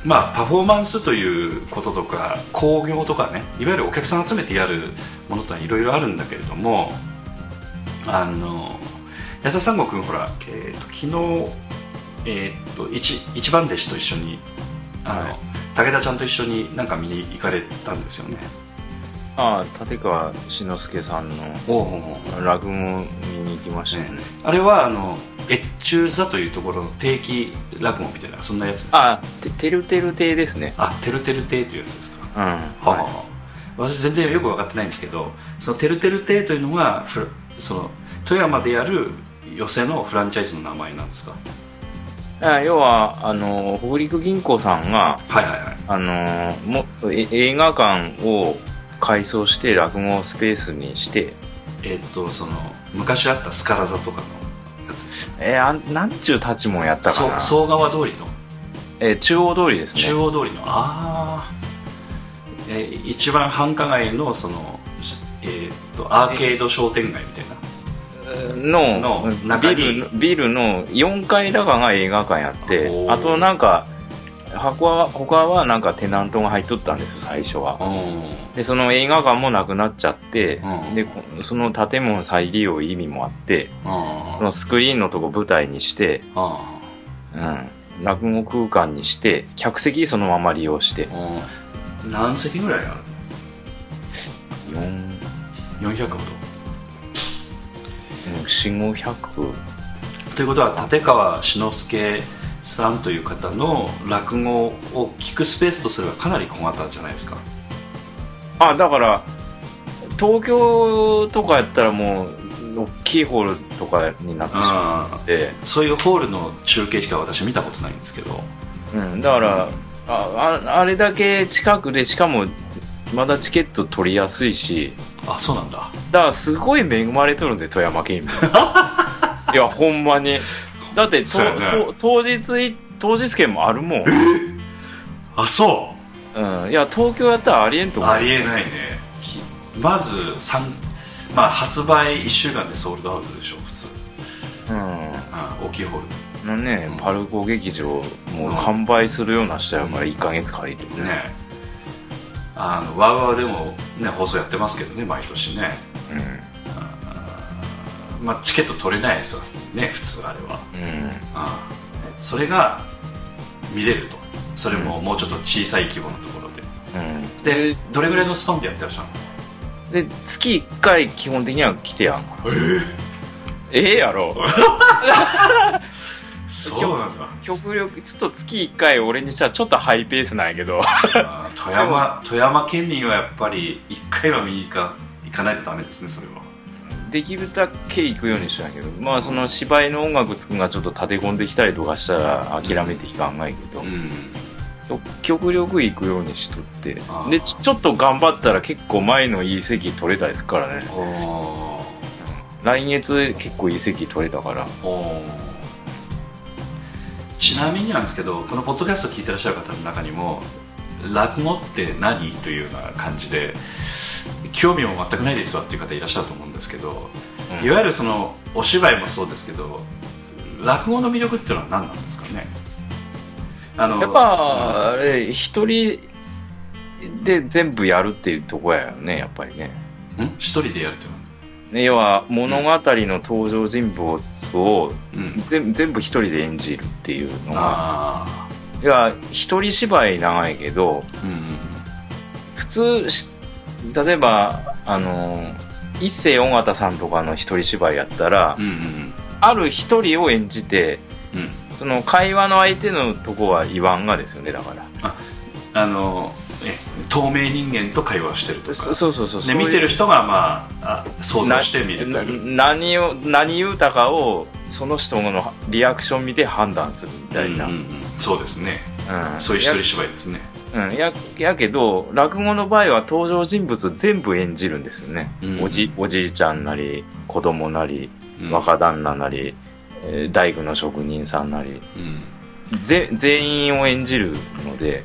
まあパフォーマンスということとか興行とかねいわゆるお客さん集めてやるものとはいろいろあるんだけれどもあの安田三悟君ほら、えーと昨日、えー、と一一番弟子と一緒にあの、はい。武田ちゃんと一緒になんか見に行かれたんですよねああ、立川志の輔さんの落語見に行きましたよね。あれはあの越中座というところの定期落語みたいなそんなやつですか？あ、ててるてる亭ですね。あてるてる亭というやつですか？うん。はあ、は私全然よく分かってないんですけどそのてるてる亭というのがフその富山でやる寄席のフランチャイズの名前なんですか？要は、あの、北陸銀行さんが、はいはいはい。あの、もえ映画館を改装して落語スペースにして、えーっとその昔あったスカラ座とかのやつです。えーあんなんちゅう立ちもんやったかな？そう総川通りのえー中央通りですね。中央通りの。ああ、えー一番繁華街のそのえーっとアーケード商店街みたいな。のの中に。ビルのビルの4階高が映画館やってあとなんか他は他はなんかテナントが入っとったんですよ最初は。うん。でその映画館もなくなっちゃって、うん。でこその建物再利用意味もあってうん。そのスクリーンのとこ舞台にして、うん。うん、落語空間にして客席そのまま利用して。うん。何席ぐらいある？4 400ほど。4500ということは立川志の輔さんという方の落語を聞くスペースとすればかなり小型じゃないですか。あだから東京とかやったらもう大きいホールとかになってしまうので、そういうホールの中継しか私見たことないんですけど。うん、だから、あああれだけ近くでしかもまだチケット取りやすいし。あそうなんだ。だからすごい恵まれとるんで富山県民。いやほんまにだって当日い当日券もあるもん、あそう？ん、いや東京やったらありえんと思う。ありえないね。きまず三まあ発売1週間でソールドアウトでしょ普通、うん。うん、大きいホールのね、パルコ劇場もう完売するような人やから1ヶ月借りてね。ね。あのワウワウでもね放送やってますけどね毎年ねまあチケット取れないですよ。ね普通あれは。うん。うん。それが見れると。それももうちょっと小さい規模のところで。うん。でどれぐらいのスパンでやってらっしゃるの？で月1回基本的には来てやん。ええやろ。そうなんだ 極力ちょっと月1回俺にしたらちょっとハイペースなんやけど。あ富山富山県民はやっぱり一回は見に行か行かないとダメですねそれはできるだけ行くようにしたんやけどまあその芝居の音楽つくんがちょっと立て込んできたりとかしたら諦めていかんないけど、う極力行くようにしとってでちちょっと頑張ったら結構前のいい席取れたりするからね。お来月結構いい席取れたから。ちなみになんですけどこのポッドキャスト聞いてらっしゃる方の中にも落語って何？というような感じで興味も全くないですわっていう方いらっしゃると思うんですけど、うん。いわゆるそのお芝居もそうですけど落語の魅力っていうのは何なんですかね？あのやっぱ、あれ、一人で全部やるっていうとこやよね、やっぱりね。ん？一人でやるっていうの？は要は、物語の登場人物をうん。全全部一人で演じるっていうのが、あいや、一人芝居長いけど、あうんうん普通し、例えば、あの、一世尾形さんとかの一人芝居やったら、うんうんある一人を演じて、うんうんその会話の相手のとこは言わんがですよね、だから。あのえ透明人間と会話をしてるとかそそうそうそう。でそう見てる人がまああ想像して見るとないう何を、何言うたかを、その人のリアクション見て判断するみたいな。うんうんうん。そうですね。うん。そういう一人芝居ですね。や,、うん、ややけど、落語の場合は登場人物全部演じるんですよね。うん。おじ、おじいちゃんなり、子供なり、うん。若旦那なり、えー大工の職人さんなり、うん。ぜ全員を演じるので、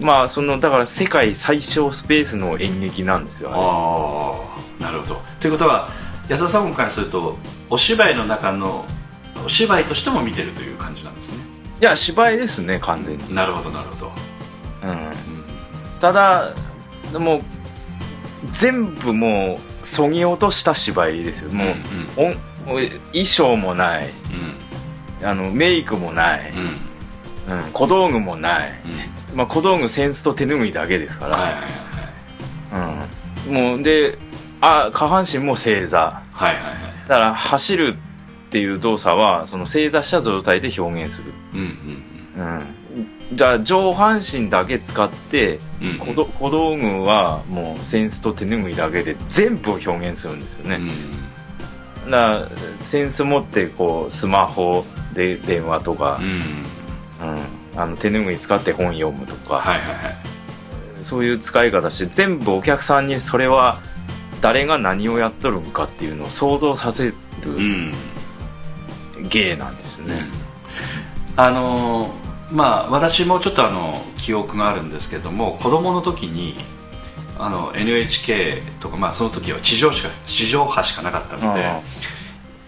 まあ、その、だから世界最小スペースの演劇なんですよ。ああなるほど。ということは安田さんからするとお芝居の中のお芝居としても見てるという感じなんですねいや、芝居ですね、完全に。なるほどなるほど、うん。うんただ、もう、全部もう、そぎ落とした芝居ですよ。もう、うん音衣装もない、うんあの、メイクもない、うんうん、小道具もない。うんまあ、小道具、扇子と手拭いだけですかはいはいはいら。うん。もう、で、あ、下半身も正座。はいはいはいだから、走るっていう動作は、その正座した状態で表現する。うん。うん。うん。じゃあ、上半身だけ使って、うんうん。小道具はもう扇子と手拭いだけで全部を表現するんですよね。うん。だから、扇子持ってこう、スマホで電話とかう、ん。うん、あの手拭い使って本読むとか、はいはいはい。そういう使い方して、全部お客さんにそれは誰が何をやっとるんかっていうのを想像させるうん芸なんですよね。あのーまあ私もちょっとあの記憶があるんですけども子供の時にあの NHK とかまあその時は地上しか地上波しかなかったのであ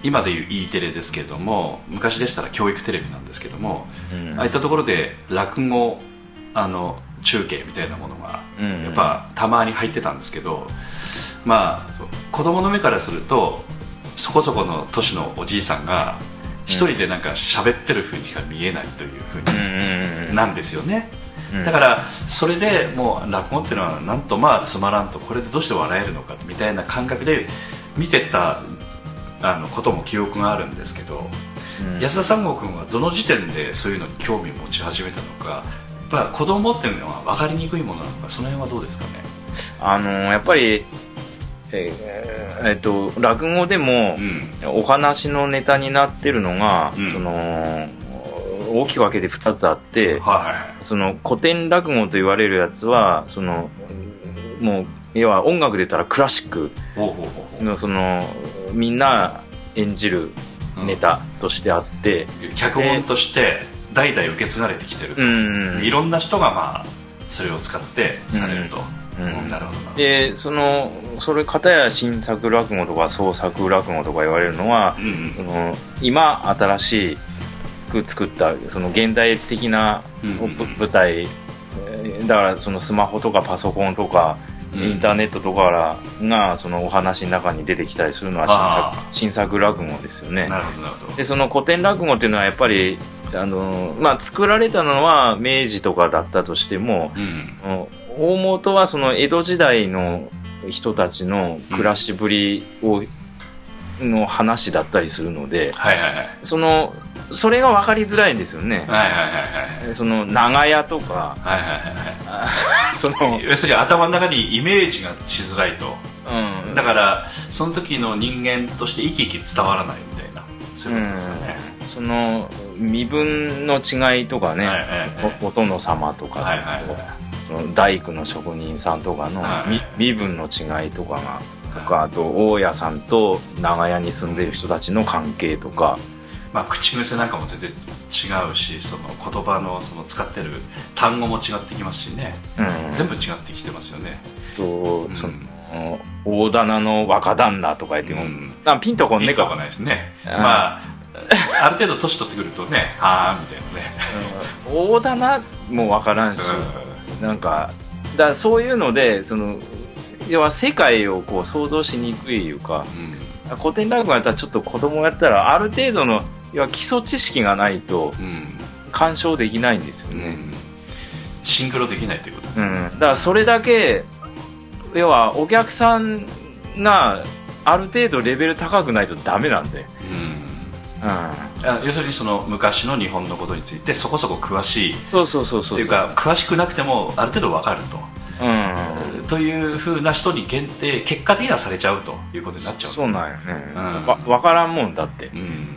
今でいう E テレですけれども昔でしたら教育テレビなんですけども、うん。ああいったところで落語あの中継みたいなものがうん。やっぱたまに入ってたんですけど、まあ子供の目からするとそこそこの年のおじいさんが一人でなんか喋ってる風にしか見えないという風うになんですよね、うん。だからそれでもう落語っていうのはなんとまあつまらんとこれでどうして笑えるのかみたいな感覚で見てたあのことも記憶があるんですけど、うん。安田三郷君はどの時点でそういうのに興味を持ち始めたのかやっぱ子供っていうのは分かりにくいものなのかその辺はどうですかね？あのやっぱり、えーえっと、落語でもう、ん。お話のネタになってるのが、うん。その、大きく分けて2つあって、はいその古典落語と言われるやつは、その、もう、要は音楽で言ったらクラシックのその、みんな演じるネタとしてあって、脚本として代々受け継がれてきてると、うん。いろんな人がまあそれを使ってされると、うんうん。なるほどな。で、その、それ、片や新作落語とか創作落語とか言われるのはう、んその今新しく作ったその現代的な舞台、えーだからそのスマホとかパソコンとかうん。インターネットとかがそのお話の中に出てきたりするのは新あ作新作落語ですよね。なるほどなるほど。でその古典落語っていうのはやっぱりあの、まあ、作られたのは明治とかだったとしてもうん。大元はその江戸時代の人たちの暮らしぶりを、の話だったりするので、はいはいはい。その、それが分かりづらいんですよね。はいはいはいはいその、長屋とか、はいはいはいはい。その、要するに頭の中にイメージがしづらいと。うん。だからその時の人間として生き生き伝わらないみたいなそういうことですかね、うん。その、身分の違いとかね、はいはいはい。とお殿様とか、はいはいはいその大工の職人さんとかの身分の違いとかが、とか、あと、大家さんと長屋に住んでいる人たちの関係とか、まあ、口癖なんかも全然違うしその言葉のその使ってる単語も違ってきますしね、うん。全部違ってきてますよね、と、うん。その大棚の若旦那とか言っても、うん。あピンとこんねえか。ないですね。うんまあある程度年取ってくるとねはあみたいなね、うん。大棚もわからんし、なんかだそういうのでその要は世界をこう想像しにくいいうかうん。古典落語やったらちょっと子供やったらある程度の要は基礎知識がないとうん。鑑賞できないんですよね、うん。シンクロできないということですね、うん、だからそれだけ要はお客さんがある程度レベル高くないとダメなんぜ、うんうん、あ要するにその昔の日本のことについてそこそこ詳しいっそうそうそうそう。ていうか詳しくなくてもある程度わかると、うん。というふうな人に限定結果的にはされちゃうということになっちゃう。そうなんよね、うん。わ分からんもんだって。うん。うん。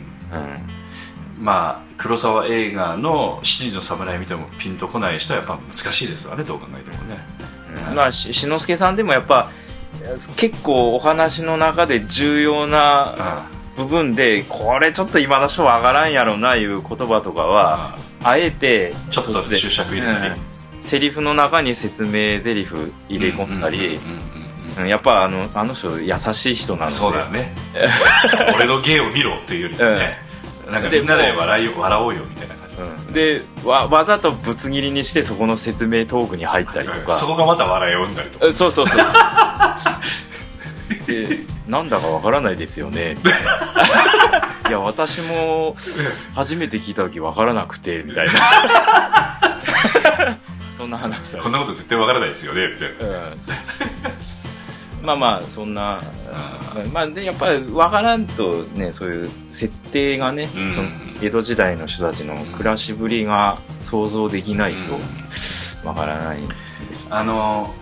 まあ黒沢映画の「七人の侍」見てもピンとこない人はやっぱ難しいです。わねどう考えてもね。うん。まあし志の輔さんでもやっぱ結構お話の中で重要なあ部分でこれちょっと今の人わからんやろないう言葉とかはあえてちょっと注釈入れたり。うん。セリフの中に説明セリフ入れ込んだりうんうんうんうんうんやっぱあのあの人優しい人なので。そうだよね。俺の芸を見ろというよりもね、なんかみんなで笑い笑おうよみたいな感じ。うん。でわわざとぶつ切りにしてそこの説明トークに入ったりとか。そこがまた笑いを生んだりとか。えそうそうそう でなんだかわからないですよね。みたいないや私も初めて聞いた時わからなくてみたいな。そんな話だ。こんなこと絶対わからないですよねみたいな。うんそうそうそう。まあまあそんなまあでやっぱりわからんとねそういう設定がね、うん。その江戸時代の人たちの暮らしぶりが想像できないとうん。わからないんですよあの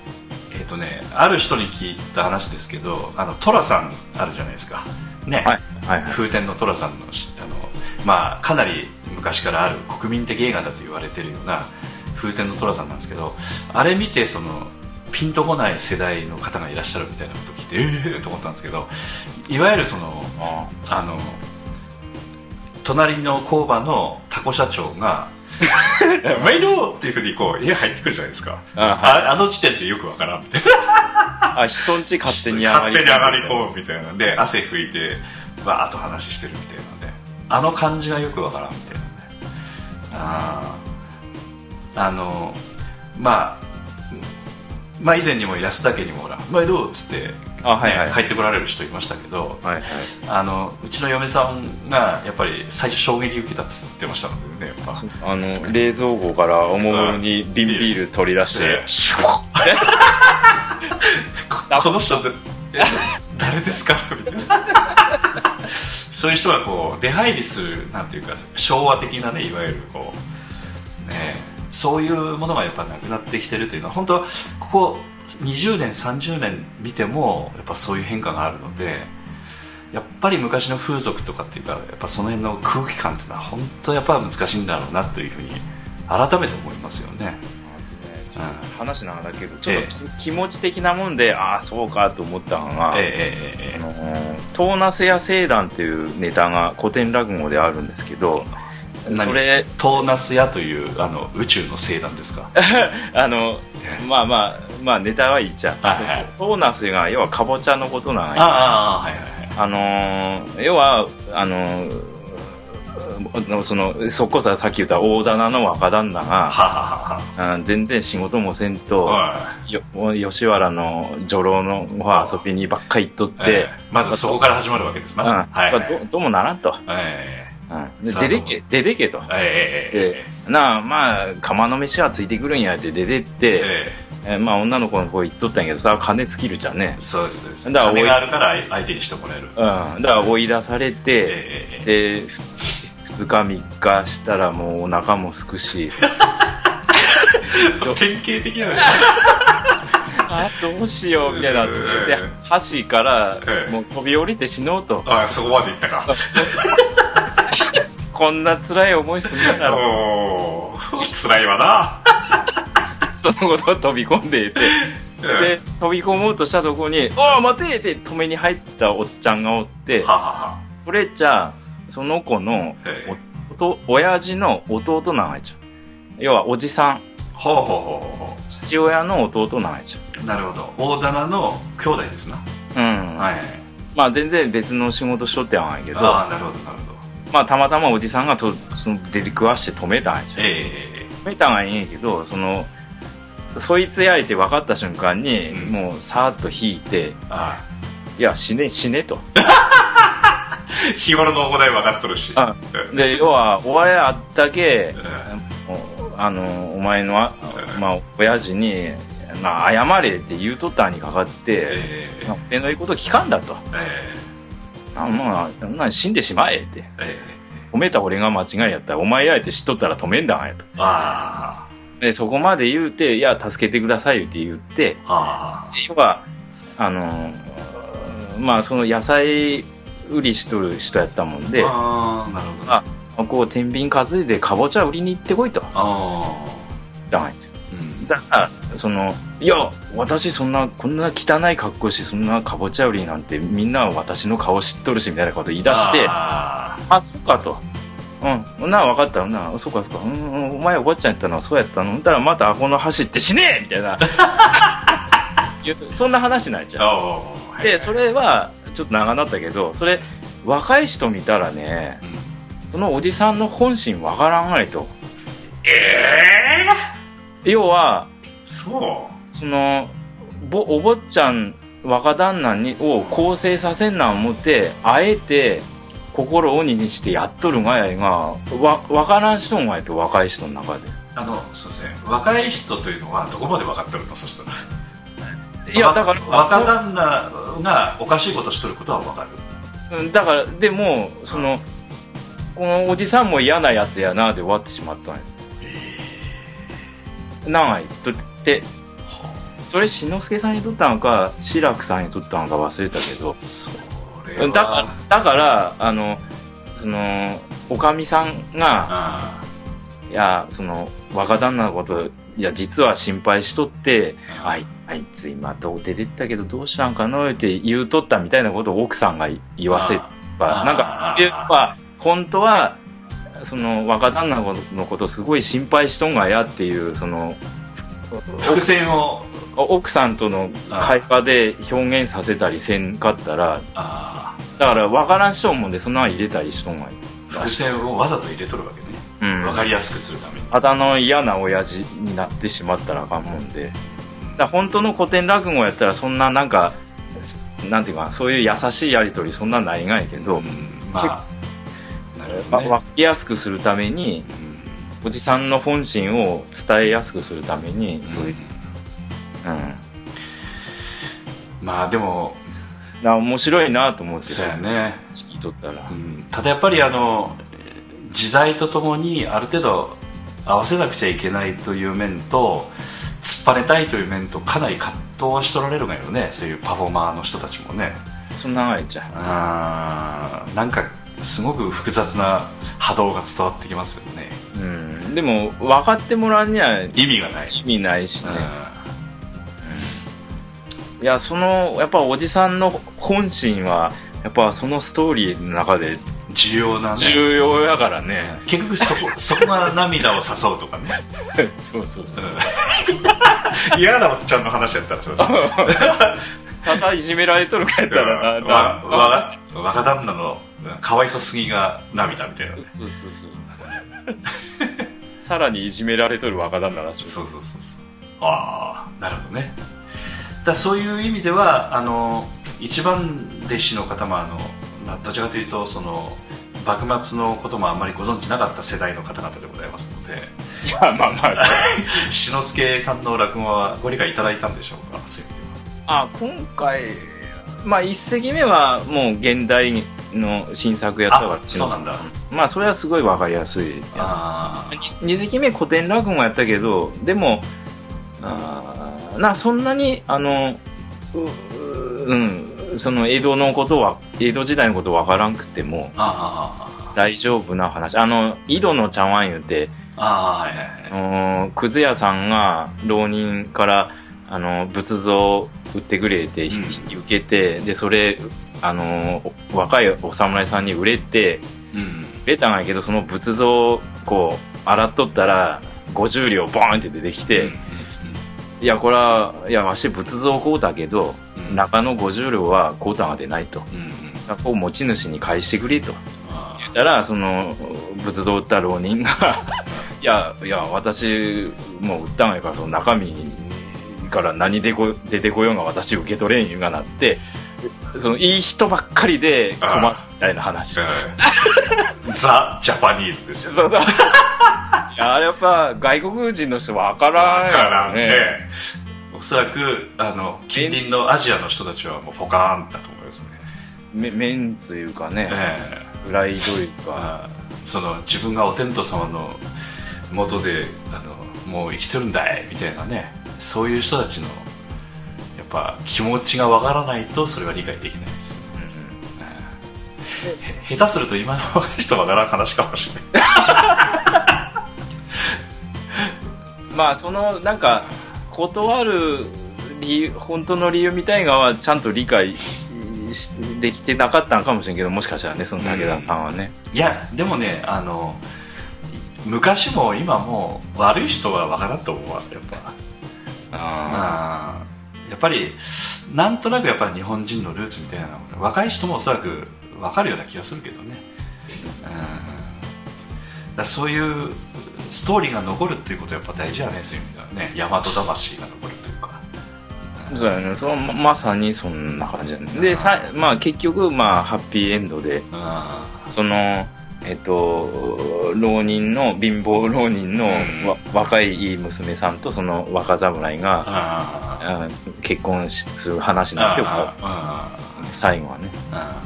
えっ、とねある人に聞いた話ですけどあの寅さんあるじゃないですか。ね、はいはいはい。風天の寅さんのしあの、まあ、かなり昔からある国民的映画だと言われてるような風天の寅さんなんですけどあれ見てそのピンとこない世代の方がいらっしゃるみたいなこと聞いてええー、と思ったんですけどいわゆるそのああの隣の工場のタコ社長が「毎度!」っていうふうにこう家入ってくるじゃないですか。あはい。ああの時点でよくわからんみたいな。あ人んち勝手に上がり勝手に上がり込むみたいなんで汗拭いてわーっと話してるみたいなねあの感じがよくわからんみたいなねあー。あのまあまあ以前にも安田家にもほら「毎度!」っつって、あはいはい。ね入ってこられる人いましたけどはいはい。あのうちの嫁さんがやっぱり最初衝撃受けたっつってましたのでねやっぱ。あの冷蔵庫からおもむろに瓶ビール取り出してでシュ この人ってえ誰ですか？みたいな。そういう人がこう出入りするなんていうか昭和的なねいわゆるこうねそういうものがやっぱなくなってきてるというのは本当ここ20年30年見てもやっぱそういう変化があるのでやっぱり昔の風俗とかっていうかやっぱその辺の空気感っていうのは本当やっぱ難しいんだろうなというふうに改めて思いますよね。うん。話なんだけどちょっとき、気持ち的なもんでああそうかと思ったのが、ええええええ。あのートーナスや聖団っていうネタが古典落語であるんですけど何それトーナス屋というあの宇宙の星団ですか？あのええまあまあまあネタはいいじゃん、はいはい。トーナスが要はかぼちゃのことなんや。ああはいはいはい。あのー要はあのーそのそこささっき言った大棚の若旦那が全然仕事もせんはと吉原の女郎の方遊びにばっかり行っとって、ええ。まずそこから始まるわけですな、うん。はいやっぱどどうもならんと、出てけ出てけと。ええなあまあ釜の飯はついてくるんやって出てって、ええ。えーまあ女の子の方行っとったんやけどさ金尽きるじゃんね。えそうですそうです。だから金があるから相手にしてもらえる、うん。だから追い出されて、ええええでふ2日3日したらもうお腹もすくし。典型的な。あどうしようみたいな。でええ橋からええ。もう飛び降りて死のうと。あそこまでいったか こんな辛い思いするんだ辛いわな。そのこと飛び込んでいて。で飛び込もうとしたとこに「おお待て!」って止めに入ったおっちゃんがおって。それじゃあその子のおと親父の弟なんやちゃう。要はおじさん。ほうほうほうほ父親の弟なんやちゃう。なるほど。大棚の兄弟ですな。ううん、はい。まあ全然別の仕事しとってはんやけど。ああなるほどなるほどまあたまたまおじさんがとその出て食わして止めたんやちゃうえ。止めたんはいいんやけどそのそいつやいて分かった瞬間に、うん。もうさーっと引いてえあ。いや死ね死ねと。あ 日頃の行い分かっとるし。あうん。で要はお前あったけうもうあのお前のあ、まあ、親父に、まあ、謝れって言うとったにかかって、ええ。まあ俺の言うこと聞かんだと。えあまあそんなん死んでしまえって。ええ止めた俺が間違いやった。らお前やえて知っとったら止めんだんやと。えあ。でそこまで言うていや助けてくださいって言ってあ要はあのまあその野菜売りしとる人やったもんでああなるほど。あこう天秤担いでかぼちゃ売りに行ってこいと。あだんやだからそのいや私そんなこんな汚い格好してそんなかぼちゃ売りなんてみんな私の顔知っとるしみたいなこと言い出してああそうかと。うん。なあ分かったな。そうかそうか。うん。うんお前おばちゃんやったのはそうやったの。ほんたらまたあこの走って死ねえみたいな。そんな話になっちあゃうおーでそれはちょっと長なったけどそれ若い人見たらねうん。そのおじさんの本心わからんないと。ええ要はそそのぼお坊ちゃん若旦那にを更生させんな思ってあえて心を鬼にしてやっとるがやいがわ分からん人んがやと若い人の中で。うあのそうですね。若い人というのはどこまで分かってるの？そしたら。いやだから若旦那がおかしいことしとることは分かる。うんだからでもそのこのおじさんも嫌なやつやなで終わってしまったんや。なんやとってそれ志の輔さんにとったのか志らくさんにとったのか忘れたけどだからだからあのそのおかみさんがあいやその若旦那のこといや実は心配しとってあいあいつ今どう出てったけどどうしたんかなって言うとったみたいなことを奥さんが言わせあばなんか本当はその若旦那のことすごい心配しとんがやっていうその伏線を。奥さんとの会話で表現させたりせんかったらあだから分からんしとんもんでそんなの入れたりしとんがいー伏線をわざと入れとるわけね。うん。分かりやすくするために。ただの嫌な親父になってしまったらあかんもんで。だ本当の古典落語やったらそんななんかなんていうかなそういう優しいやり取りそんなないがいけど、うん。まあわどね。分かりやすくするためにうん。おじさんの本心を伝えやすくするためにそういう、うん、だかまあでもら面白いなと思ってそうやね。聞いとったら。うん。ただやっぱりあの時代とともにある程度合わせなくちゃいけないという面と突っ張れたいという面とかなり葛藤はしとられるがよね。そういうパフォーマーの人たちもね。そんな長いじゃんあーなんかすごく複雑な波動が伝わってきますよね。うん。でも分かってもらうには意意味がない、味ないしね、うん。いやそのやっぱおじさんの本心はやっぱそのストーリーの中で重要なね。重要やからね。結局そこ そこが涙を誘うとかね。そうそうそう。うん。嫌なおっちゃんの話やったらさただいじめられとるかやったらなわなわ若旦那のかわいそすぎが涙みたいな。そうそうそうさらにいじめられとる若旦那らしい。そうそうそうそう。ああなるほどね。だそういう意味ではあの一番弟子の方もあのまあどちらかというとその幕末のこともあんまりご存知なかった世代の方々でございますので。いやまあまあ。志の輔さんの落語はご理解いただいたんでしょうか？そういう意味では。あ今回まあ一席目はもう現代の新作やったからあそうなんだ。まあそれはすごいわかりやすいやあつ二席目古典落語やったけどでもあーなそんなにあのうんその江戸のことは江戸時代のことわからんくても大丈夫な話。あの井戸の茶碗言うてああはいはいはい。くず屋さんが浪人からあの仏像売ってくれって引うん。き受けて、でそれあの若いお侍さんに売れてうん。ベタなんやけどその仏像をこう洗っとったら50両ボーンって出てきて、いやこれはいやわし仏像買うたけど、うん。中の50両は買うたんは出ないと。こう持ち主に返してくれと。あ言ったらその仏像を売った浪人が いやいや私もう売ったんやからその中身から何でこ出てこようが私受け取れんいうがなってそのいい人ばっかりで困るみたいな話。ー。ザ・ジャパニーズですよ。そうそう。いややっぱ外国人の人わからんよだからね。おそらくあの近隣のアジアの人たちはもうポカーンだと思いますね。めメンツいうかね。えプライドいうかあその自分がお天道様の元であのもう生きてるんだい。みたいなねそういう人たちのやっぱ気持ちがわからないとそれは理解できないです、へ下手すると今の若い人はならん話かもしれない。まあそのなんか断る理由本当の理由みたいなのはちゃんと理解しできてなかったんかもしれんけどもしかしたらねその武田さんはね、いやでもねあの昔も今も悪い人はわからんと思うわやっぱあやっぱりなんとなくやっぱり日本人のルーツみたいなの若い人もおそらく分かるような気がするけどね、うん、だそういうストーリーが残るっていうことはやっぱ大事やねそういう意味では。ね大和魂が残るというか、あそうやね。そのままさにそんな感じだね。でさまあ結局まあハッピーエンドであそのえっと浪人の貧乏浪人のうん。わ若いいい娘さんとその若侍がああ結婚する話になって最後はね。あ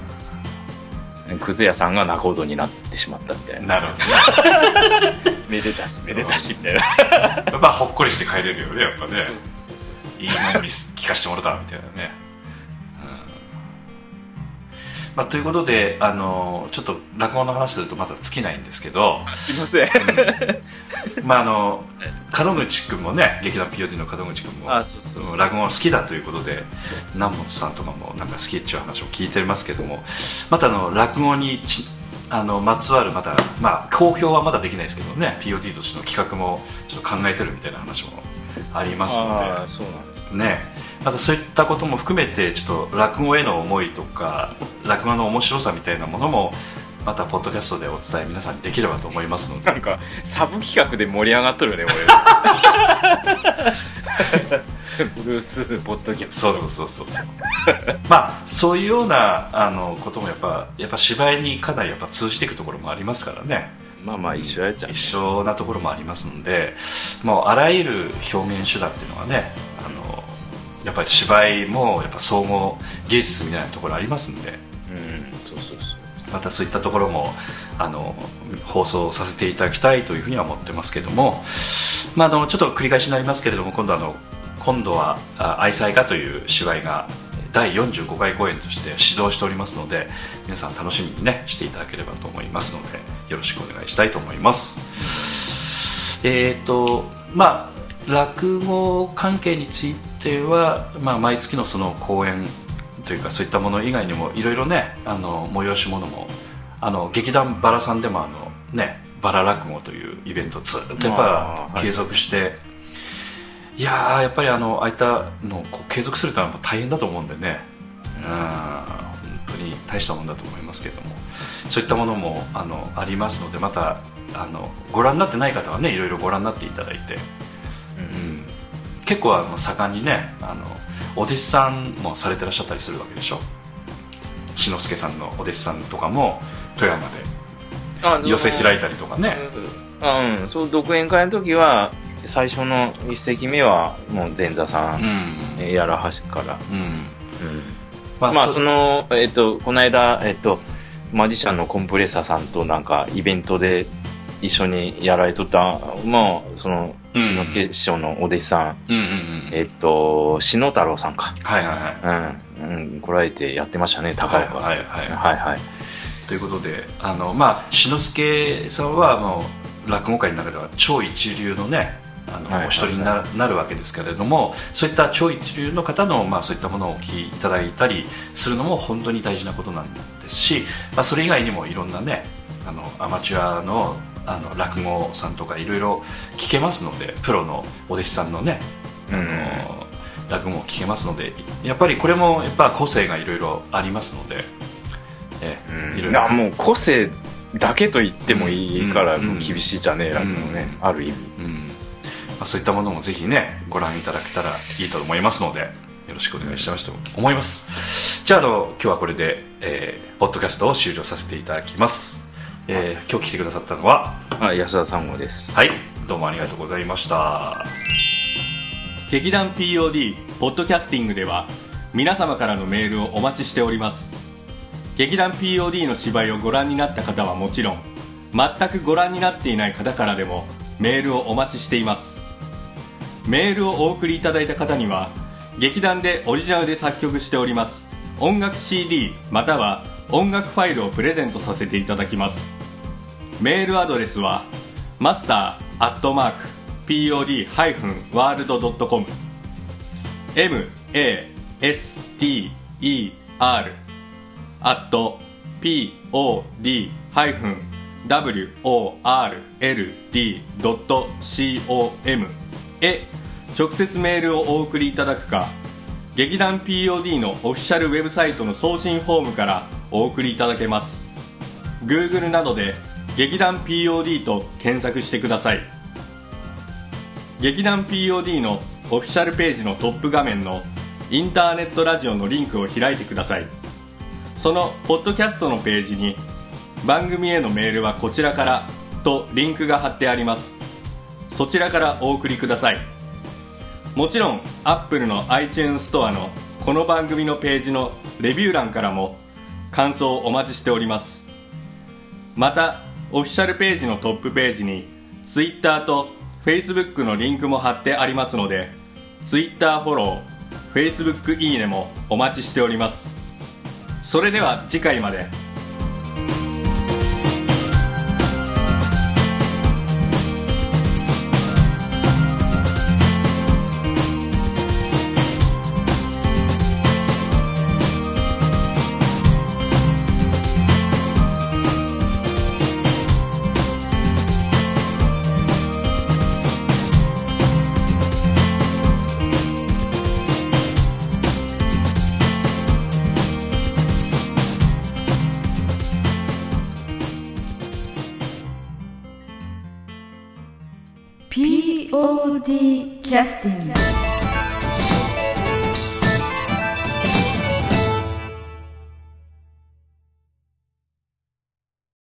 くず屋さんが仲人になってしまったみたいな。なるほどね。めでたし。めでたしみたいな。やっぱほっこりして帰れるよねやっぱね。そうそうそうそういいもの見す聞かせてもらったみたいなね、うんまあ、ということであのちょっと落語の話するとまだ尽きないんですけど、すいません。まあ、あの門口君もね劇団 POD の門口君もあそうそうそう。落語が好きだということで南本さんとかもなんか好きっていう話を聞いてますけどもまたあの落語にちあのまつわるまた、まあ、公表はまだできないですけどね POD としての企画もちょっと考えてるみたいな話もありますので。ああそうなんですね。またそういったことも含めてちょっと落語への思いとか落語の面白さみたいなものもまたポッドキャストでお伝え皆さんにできればと思いますので。なんかサブ企画で盛り上がっとるよね俺。ブルースポッドキャスそうそうそうそうそう。まあそういうようなあのこともやっぱやっぱ芝居にかなりやっぱ通じていくところもありますからね。トまあまあ一緒やっちゃう。一緒なところもありますのでもうあらゆる表現手段っていうのはねあのやっぱり芝居もやっぱ総合芸術みたいなところありますんで。うんそうそうそう。またそういったところもあの放送させていただきたいというふうには思ってますけども、まあ、あのちょっと繰り返しになりますけれども今度あの今度はあ愛妻家という芝居が第45回公演として指導しておりますので皆さん楽しみにねしていただければと思いますのでよろしくお願いしたいと思います。えっ、とまあ落語関係については、まあ、毎月のその公演というかそういったもの以外にもいろいろねあの催し物もあの劇団バラさんでもあのねバラ落語というイベントずっとやっぱ継続して、い、やーやっぱりあのああいったのを継続するとは大変だと思うんでね。うん本当に大したもんだと思いますけれども。そういったものもあのありますのでまたあのご覧になってない方はねいろいろご覧になっていただいて、うん、結構あの盛んにねあのお弟子さんもされてらっしゃったりするわけでしょ。志の輔さんのお弟子さんとかも富山であ寄せ開いたりとかね。うん、うん、そう独演会の時は最初の一席目はもう前座さうん。んえやらはしから、うん。うん、ままあそのえっとこの間えっとマジシャンのコンプレッサーさんとなんかイベントで一緒にやられとったまあそのうん志の輔師匠のお弟子さん、うんうんうんえっと篠太郎さんか。はいはいはい。うん、うん、来られてやってましたね高岡。はいはいはいはい。はいということであのまあ志の輔さんはもう落語界の中では超一流のねあの、お一人にななるわけですけれどもそういった超一流の方の、まあ、そういったものをお聞きいただいたりするのも本当に大事なことなんですし、まあ、それ以外にもいろんなねあのアマチュアのあの落語さんとかいろいろ聞けますのでプロのお弟子さんのね、あの落語を聞けますのでやっぱりこれもやっぱ個性がいろいろありますので、ええ、いろいろ。もう個性だけと言ってもいいから厳しいじゃねえ落語ね、ある意味、うんまあ、そういったものもぜひねご覧いただけたらいいと思いますのでよろしくお願いしたいと思います。じゃああの今日はこれで、えー、ポッドキャストを終了させていただきます。えー、今日来てくださったのは？あ安田三号です。はいどうもありがとうございました。劇団 POD ポッドキャスティングでは皆様からのメールをお待ちしております。劇団 POD の芝居をご覧になった方はもちろん全くご覧になっていない方からでもメールをお待ちしていますメールをお送りいただいた方には劇団でオリジナルで作曲しております音楽 CD または音楽ファイルをプレゼントさせていただきます。メールアドレスはマスターアットマーク pod-world.com master アット pod-world.com へ直接メールをお送りいただくか劇団 POD のオフィシャルウェブサイトの送信フォームからお送りいただけます。Google などで劇団 POD と検索してください。劇団 POD のオフィシャルページのトップ画面のインターネットラジオのリンクを開いてください。そのポッドキャストのページに番組へのメールはこちらからとリンクが貼ってあります。そちらからお送りください。もちろん Apple の iTunes ストアのこの番組のページのレビュー欄からも感想をお待ちしております。またオフィシャルページのトップページに Twitter と Facebook のリンクも貼ってありますので Twitter フォロー Facebook いいねもお待ちしております。それでは次回まで。